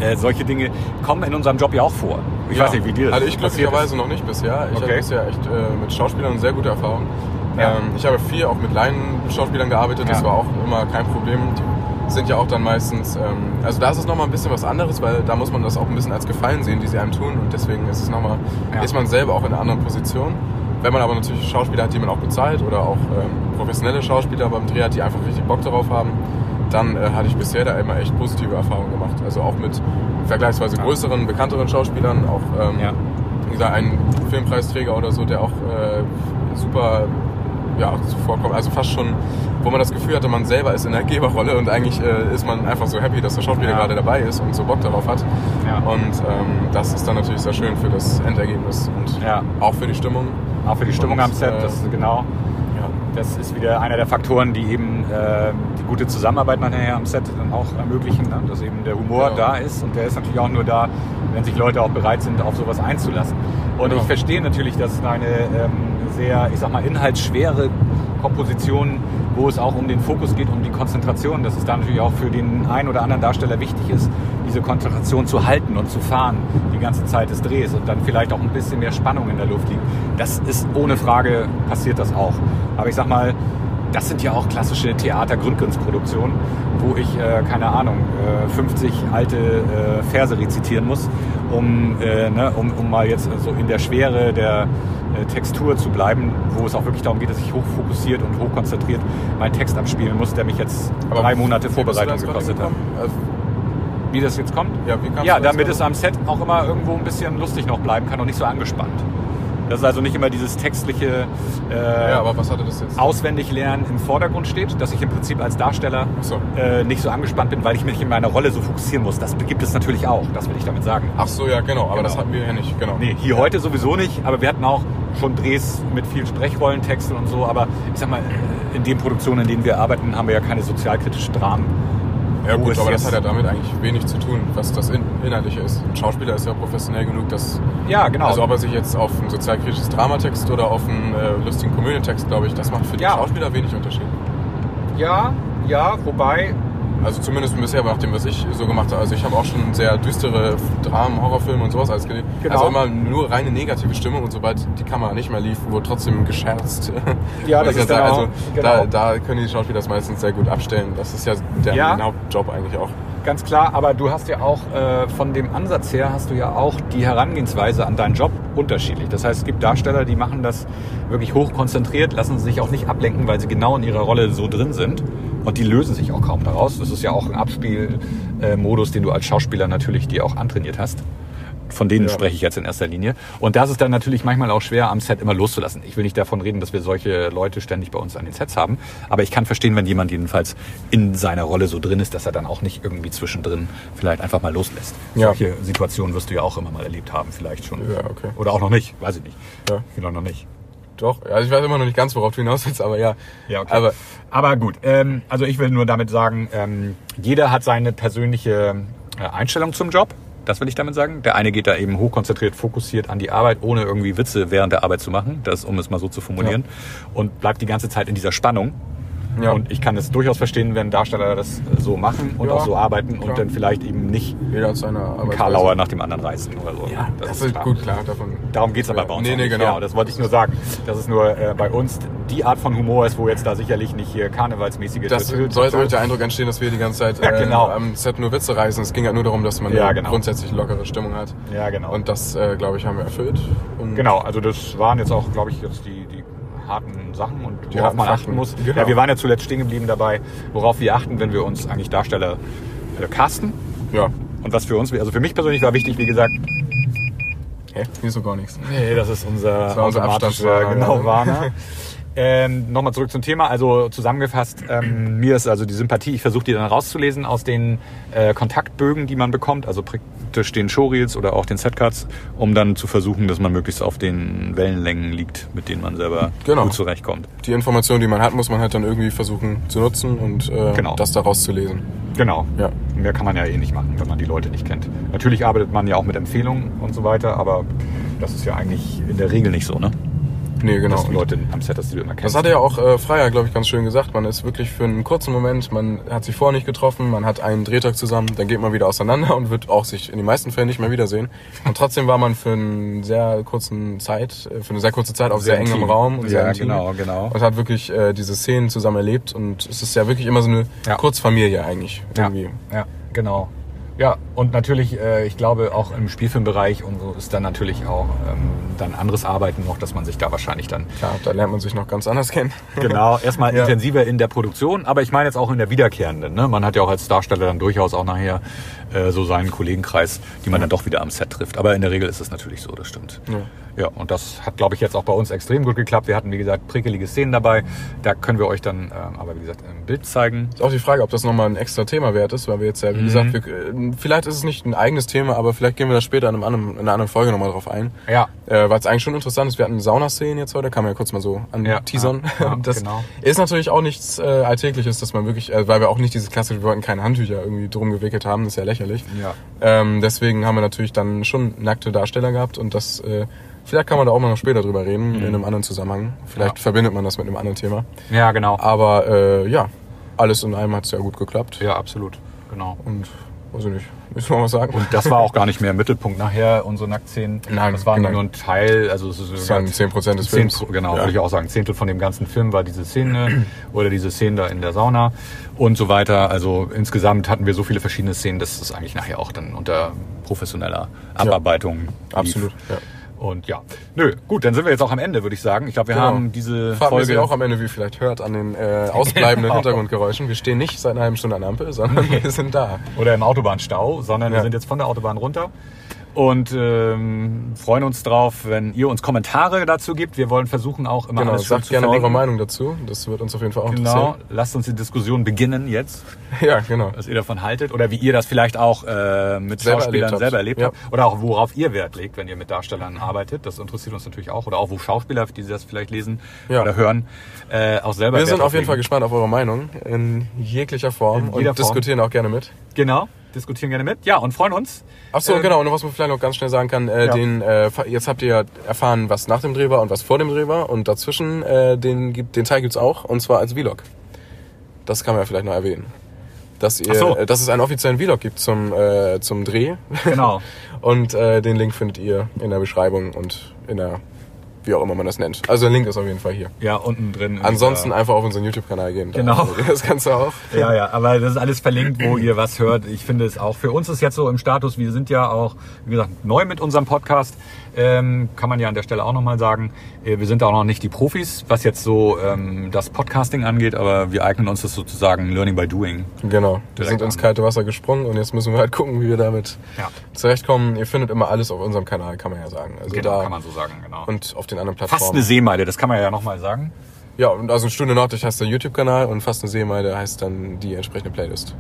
Ja. Äh, solche Dinge kommen in unserem Job ja auch vor. Ich Ja. weiß nicht, wie dir das Also ich glücklicherweise ist. noch nicht bisher. Ich Okay. habe bisher echt äh, mit Schauspielern sehr gute Erfahrungen. Ja. Ähm, ich habe viel auch mit Laien-Schauspielern gearbeitet, das war auch immer kein Problem. Die sind ja auch dann meistens, ähm, also da ist es nochmal ein bisschen was anderes, weil da muss man das auch ein bisschen als Gefallen sehen, die sie einem tun und deswegen ist es nochmal, Ja. ist man selber auch in einer anderen Position. Wenn man aber natürlich Schauspieler hat, die man auch bezahlt oder auch ähm, professionelle Schauspieler beim Dreh hat, die einfach richtig Bock darauf haben, dann äh, hatte ich bisher da immer echt positive Erfahrungen gemacht. Also auch mit vergleichsweise größeren, bekannteren Schauspielern, auch ähm, Ja. wie gesagt, ein Filmpreisträger oder so, der auch äh, super ja, zuvorkommt. Also fast schon, wo man das Gefühl hatte, man selber ist in der Geberrolle und eigentlich äh, ist man einfach so happy, dass der Schauspieler Ja. gerade dabei ist und so Bock darauf hat. Ja. Und ähm, das ist dann natürlich sehr schön für das Endergebnis und Ja. auch für die Stimmung. Auch für die Stimmung Und, am Set, äh, das ist genau. Das ist wieder einer der Faktoren, die eben äh, die gute Zusammenarbeit nachher am Set dann auch ermöglichen, ne? dass eben der Humor Genau. da ist und der ist natürlich auch nur da, wenn sich Leute auch bereit sind, auf sowas einzulassen. Und Genau. ich verstehe natürlich, dass es eine ähm, sehr, ich sag mal, inhaltsschwere Komposition, wo es auch um den Fokus geht, um die Konzentration, dass es da natürlich auch für den einen oder anderen Darsteller wichtig ist, diese Konzentration zu halten und zu fahren die ganze Zeit des Drehs und dann vielleicht auch ein bisschen mehr Spannung in der Luft liegt. Das ist ohne Frage passiert das auch. Aber ich sag mal, das sind ja auch klassische Theater-Grundkunstproduktionen, wo ich, äh, keine Ahnung, äh, 50 alte äh, Verse rezitieren muss, um, äh, ne, um, um mal jetzt so in der Schwere der äh, Textur zu bleiben, wo es auch wirklich darum geht, dass ich hochfokussiert und hochkonzentriert meinen Text abspielen muss, der mich jetzt drei Monate Vorbereitung gekostet hat. Also, Wie das jetzt kommt? Ja, Ja, damit es am Set auch immer irgendwo ein bisschen lustig noch bleiben kann und nicht so angespannt. Das ist also nicht immer dieses textliche äh, ja, aber was hatte das jetzt? auswendig lernen im Vordergrund steht, dass ich im Prinzip als Darsteller so. äh, nicht so angespannt bin, weil ich mich in meiner Rolle so fokussieren muss. Das gibt es natürlich auch, das will ich damit sagen. Ach so, ja, genau, aber Genau. das hatten wir ja nicht, genau. Nee, hier heute sowieso nicht, aber wir hatten auch schon Drehs mit viel Sprechrollentexten und so, aber ich sag mal, in den Produktionen, in denen wir arbeiten, haben wir ja keine sozialkritischen Dramen. Ja gut, aber das hat ja damit eigentlich wenig zu tun, was das in, Inhaltliche ist. Ein Schauspieler ist ja professionell genug, dass... Ja, genau. Also ob er sich jetzt auf einen sozialkritisches Dramatext oder auf einen äh, lustigen Komödientext, glaube ich, das macht für die Ja. Schauspieler wenig Unterschied. ja, ja, wobei, Also zumindest bisher, nach dem, was ich so gemacht habe. Also ich habe auch schon sehr düstere Dramen, Horrorfilme und sowas alles gelesen. Genau. Also immer nur reine negative Stimmung und sobald die Kamera nicht mehr lief, wurde trotzdem gescherzt. Ja, das ist dann also genau. da, da können die Schauspieler das meistens sehr gut abstellen. Das ist ja der Ja. Hauptjob eigentlich auch. Ganz klar, aber du hast ja auch äh, von dem Ansatz her hast du ja auch die Herangehensweise an deinen Job unterschiedlich. Das heißt, es gibt Darsteller, die machen das wirklich hochkonzentriert, lassen sich auch nicht ablenken, weil sie genau in ihrer Rolle so drin sind. Und die lösen sich auch kaum daraus. Das ist ja auch ein Abspielmodus, den du als Schauspieler natürlich dir auch antrainiert hast. von denen Ja. spreche ich jetzt in erster Linie. Und das ist dann natürlich manchmal auch schwer, am Set immer loszulassen. Ich will nicht davon reden, dass wir solche Leute ständig bei uns an den Sets haben. Aber ich kann verstehen, wenn jemand jedenfalls in seiner Rolle so drin ist, dass er dann auch nicht irgendwie zwischendrin vielleicht einfach mal loslässt. Ja. Solche Situationen wirst du ja auch immer mal erlebt haben, vielleicht schon. Ja, okay. Oder auch noch nicht, weiß ich nicht. Ja. Vielleicht noch nicht. Doch, also ich weiß immer noch nicht ganz, worauf du hinaus willst, aber ja. Ja, okay. Aber Aber gut, ähm, also ich will nur damit sagen, ähm, jeder hat seine persönliche äh, Einstellung zum Job. Das will ich damit sagen. Der eine geht da eben hochkonzentriert, fokussiert an die Arbeit, ohne irgendwie Witze während der Arbeit zu machen, das, um es mal so zu formulieren. Und bleibt die ganze Zeit in dieser Spannung. Ja. Und ich kann es durchaus verstehen, wenn Darsteller das so machen und Ja, auch so arbeiten klar. und dann vielleicht eben nicht jeder. Karlauer nach dem anderen reißen oder so. Ja, das, ist klar. gut, klar. Davon. Darum geht's aber bei uns Nee, nee, genau. das wollte ich nur sagen. Das ist nur äh, bei uns die Art von Humor ist, wo jetzt da sicherlich nicht hier karnevalsmäßige Das soll jetzt auch nicht der Eindruck entstehen, dass wir die ganze Zeit Ja, äh, genau. am Set nur Witze reißen. Es ging ja nur darum, dass man Ja, eine genau. grundsätzlich lockere Stimmung hat. Ja, genau. Und das, äh, glaube ich, haben wir erfüllt. Und Genau, also das waren jetzt auch, glaube ich, jetzt die, die harten Sachen und worauf man Fakten. achten muss. Genau. Ja, wir waren ja zuletzt stehen geblieben dabei, worauf wir achten, wenn wir uns eigentlich Darsteller äh, casten. Ja. Und was für uns, also für mich persönlich war wichtig, wie gesagt, Hä? Hier ist so gar nichts. Nee, das ist unser, Das war unser automatischer- Genau. Warner. Ähm, Nochmal zurück zum Thema. Also zusammengefasst, ähm, mir ist also die Sympathie, ich versuche die dann rauszulesen aus den äh, Kontaktbögen, die man bekommt, also praktisch den Showreels oder auch den Setcards, um dann zu versuchen, dass man möglichst auf den Wellenlängen liegt, mit denen man selber Genau. gut zurechtkommt. Die Informationen, die man hat, muss man halt dann irgendwie versuchen zu nutzen und äh, Genau. das daraus zu lesen. Genau. Ja. Mehr kann man ja eh nicht machen, wenn man die Leute nicht kennt. Natürlich arbeitet man ja auch mit Empfehlungen und so weiter, aber das ist ja eigentlich in der Regel nicht so, ne? Nee, genau. Dass Leute am Set, die du immer kennst. Das hat ja auch äh, Freier, glaube ich, ganz schön gesagt. Man ist wirklich für einen kurzen Moment, man hat sich vorher nicht getroffen, man hat einen Drehtag zusammen, dann geht man wieder auseinander und wird auch sich in den meisten Fällen nicht mehr wiedersehen. Und trotzdem war man für einen sehr kurzen Zeit, äh, für eine sehr kurze Zeit auf sehr, engem intim. Raum und sehr Ja, intim. genau, genau. Und hat wirklich äh, diese Szenen zusammen erlebt und es ist ja wirklich immer so eine Ja. Kurzfamilie eigentlich. Irgendwie. Ja, ja, genau. Ja, und natürlich, äh, ich glaube, auch im Spielfilmbereich und so ist dann natürlich auch ähm, dann anderes Arbeiten noch, dass man sich da wahrscheinlich dann Klar, da lernt man sich noch ganz anders kennen. genau erstmal Ja. intensiver in der Produktion, aber ich meine jetzt auch in der Wiederkehrenden. Ne? Man hat ja auch als Darsteller dann durchaus auch nachher äh, so seinen Kollegenkreis, die man dann doch wieder am Set trifft. Aber in der Regel ist es natürlich so, das stimmt. Ja. Ja, und das hat, glaube ich, jetzt auch bei uns extrem gut geklappt. Wir hatten, wie gesagt, prickelige Szenen dabei. Da können wir euch dann ähm, aber, wie gesagt, im Bild zeigen. Ist auch die Frage, ob das nochmal ein extra Thema wert ist, weil wir jetzt ja, wie Mhm. gesagt, wir, äh, vielleicht ist es nicht ein eigenes Thema, aber vielleicht gehen wir da später in, einem anderen, in einer anderen Folge nochmal drauf ein. Ja. Äh, weil es eigentlich schon interessant ist. Wir hatten Saunaszenen jetzt heute, kann man ja kurz mal so anteasern. ja, ja, das genau. ist natürlich auch nichts äh, Alltägliches, dass man wirklich, äh, weil wir auch nicht dieses klassische, wir wollten keine Handtücher irgendwie drum gewickelt haben, das ist ja lächerlich. Ja. Ähm, deswegen haben wir natürlich dann schon nackte Darsteller gehabt und das, äh, vielleicht kann man da auch mal noch später drüber reden, in einem anderen Zusammenhang. Vielleicht Mhm. Ja. verbindet man das mit einem anderen Thema. Ja, genau. Aber äh, ja, alles in allem hat es ja gut geklappt. Ja, absolut. Genau. Und weiß ich nicht, du noch was sagen? Und das war auch gar nicht mehr im Mittelpunkt nachher, unsere Nacktszenen. Nein, das war genau. nur ein Teil, also es ist Das waren 10% des Zehn, Films. Genau, Ja. würde ich auch sagen. Zehntel von dem ganzen Film war diese Szene oder diese Szene da in der Sauna und so weiter. Also insgesamt hatten wir so viele verschiedene Szenen, dass es eigentlich nachher auch dann unter professioneller Abarbeitung lief. Absolut, ja. Und ja, nö, gut, dann sind wir jetzt auch am Ende, würde ich sagen. Ich glaube, wir Genau. haben diese Fahren wir Folge auch am Ende, wie ihr vielleicht hört, an den äh, ausbleibenden Genau. Hintergrundgeräuschen. Wir stehen nicht seit einer halben Stunde an der Ampel, sondern wir sind da. oder im Autobahnstau, sondern wir Ja. sind jetzt von der Autobahn runter und ähm, freuen uns drauf, wenn ihr uns Kommentare dazu gibt. Wir wollen versuchen auch immer Genau, alles sagt zu gerne verlinken. eure Meinung dazu. Das wird uns auf jeden Fall auch Genau, lasst uns die Diskussion beginnen jetzt, interessieren. Ja, genau. was ihr davon haltet oder wie ihr das vielleicht auch äh, mit Selber Schauspielern erlebt selber erlebt Ja. habt oder auch worauf ihr Wert legt, wenn ihr mit Darstellern arbeitet. Das interessiert uns natürlich auch oder auch wo Schauspieler, die das vielleicht lesen Ja. oder hören, äh, auch selber Wir Wert sind auf jeden Fall legen. gespannt auf eure Meinung in jeglicher Form In und Form. diskutieren auch gerne mit. Genau, diskutieren gerne mit. Ja, und freuen uns. Ach so, Ähm, genau. Und was man vielleicht noch ganz schnell sagen kann, äh, Ja. den, äh, jetzt habt ihr ja erfahren, was nach dem Dreh war und was vor dem Dreh war. Und dazwischen, äh, den, gibt, den Teil gibt's auch, und zwar als Vlog. Das kann man ja vielleicht noch erwähnen. Dass, ihr, so. äh, dass es einen offiziellen Vlog gibt zum, äh, zum Dreh. Genau. und äh, den Link findet ihr in der Beschreibung und in der, wie auch immer man das nennt. Also der Link ist auf jeden Fall hier. Ja, unten drin. in Ansonsten dieser- einfach auf unseren YouTube-Kanal gehen. Da Genau. Das Ganze auch. Ja, ja, aber das ist alles verlinkt, wo ihr was hört. Ich finde es auch für uns ist jetzt so im Status, wir sind ja auch, wie gesagt, neu mit unserem Podcast. Ähm, kann man ja an der Stelle auch nochmal sagen. Äh, wir sind auch noch nicht die Profis, was jetzt so ähm, das Podcasting angeht, aber wir eignen uns das sozusagen Learning by Doing. Genau. Wir sind ins kalte Wasser gesprungen und jetzt müssen wir halt gucken, wie wir damit Ja. zurechtkommen. Ihr findet immer alles auf unserem Kanal, kann man ja sagen. Also Genau, da kann man so sagen, genau. und auf den anderen Fast Plattformen. eine Seemeile, das kann man ja nochmal sagen. ja, und also Stunde Nordlicht heißt der YouTube-Kanal und Fast eine Seemeile heißt dann die entsprechende Playlist.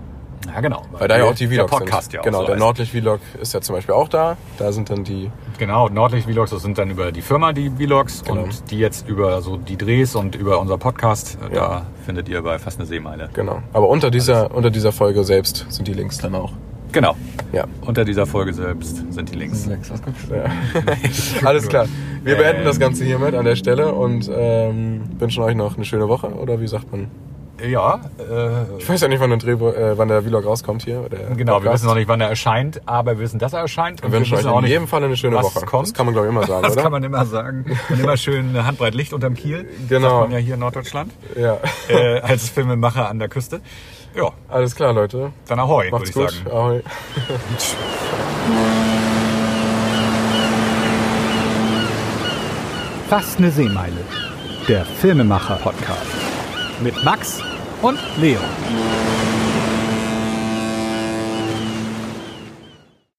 Ja, genau. Weil da ja auch die der Vlogs Podcast sind. ja auch genau, so der heißt. Nordlicht-Vlog ist ja zum Beispiel auch da. Da sind dann die, Genau, Nordlicht-Vlogs, das sind dann über die Firma die Vlogs Genau. und die jetzt über so die Drehs und über unser Podcast, äh, Ja. da findet ihr bei Fast eine Seemeile. genau. Aber unter dieser, unter dieser Folge selbst sind die Links dann auch. Genau. Ja. Unter dieser Folge selbst sind die Links. ja. Alles klar. Wir beenden Ähm. das Ganze hiermit an der Stelle und ähm, wünschen euch noch eine schöne Woche. Oder wie sagt man? Ja, äh, Ich weiß ja nicht, wann der, Dreh, äh, wann der Vlog rauskommt hier. Der genau, wir Podcast. wissen noch nicht, wann er erscheint, aber wir wissen, dass er erscheint. Wir wünschen euch in nicht, jedem Fall eine schöne was Woche. kommt. Das kann man, glaube ich, immer sagen, Das oder? kann man immer sagen. Und immer schön eine Handbreit Licht unterm Kiel. Genau. Sagt man ja hier in Norddeutschland. ja. Äh, als Filmemacher an der Küste. Ja, Alles klar, Leute. dann Ahoi, würde Macht's ich gut. sagen. Ahoi. Fast eine Seemeile. Der Filmemacher-Podcast. Mit Max und Leo.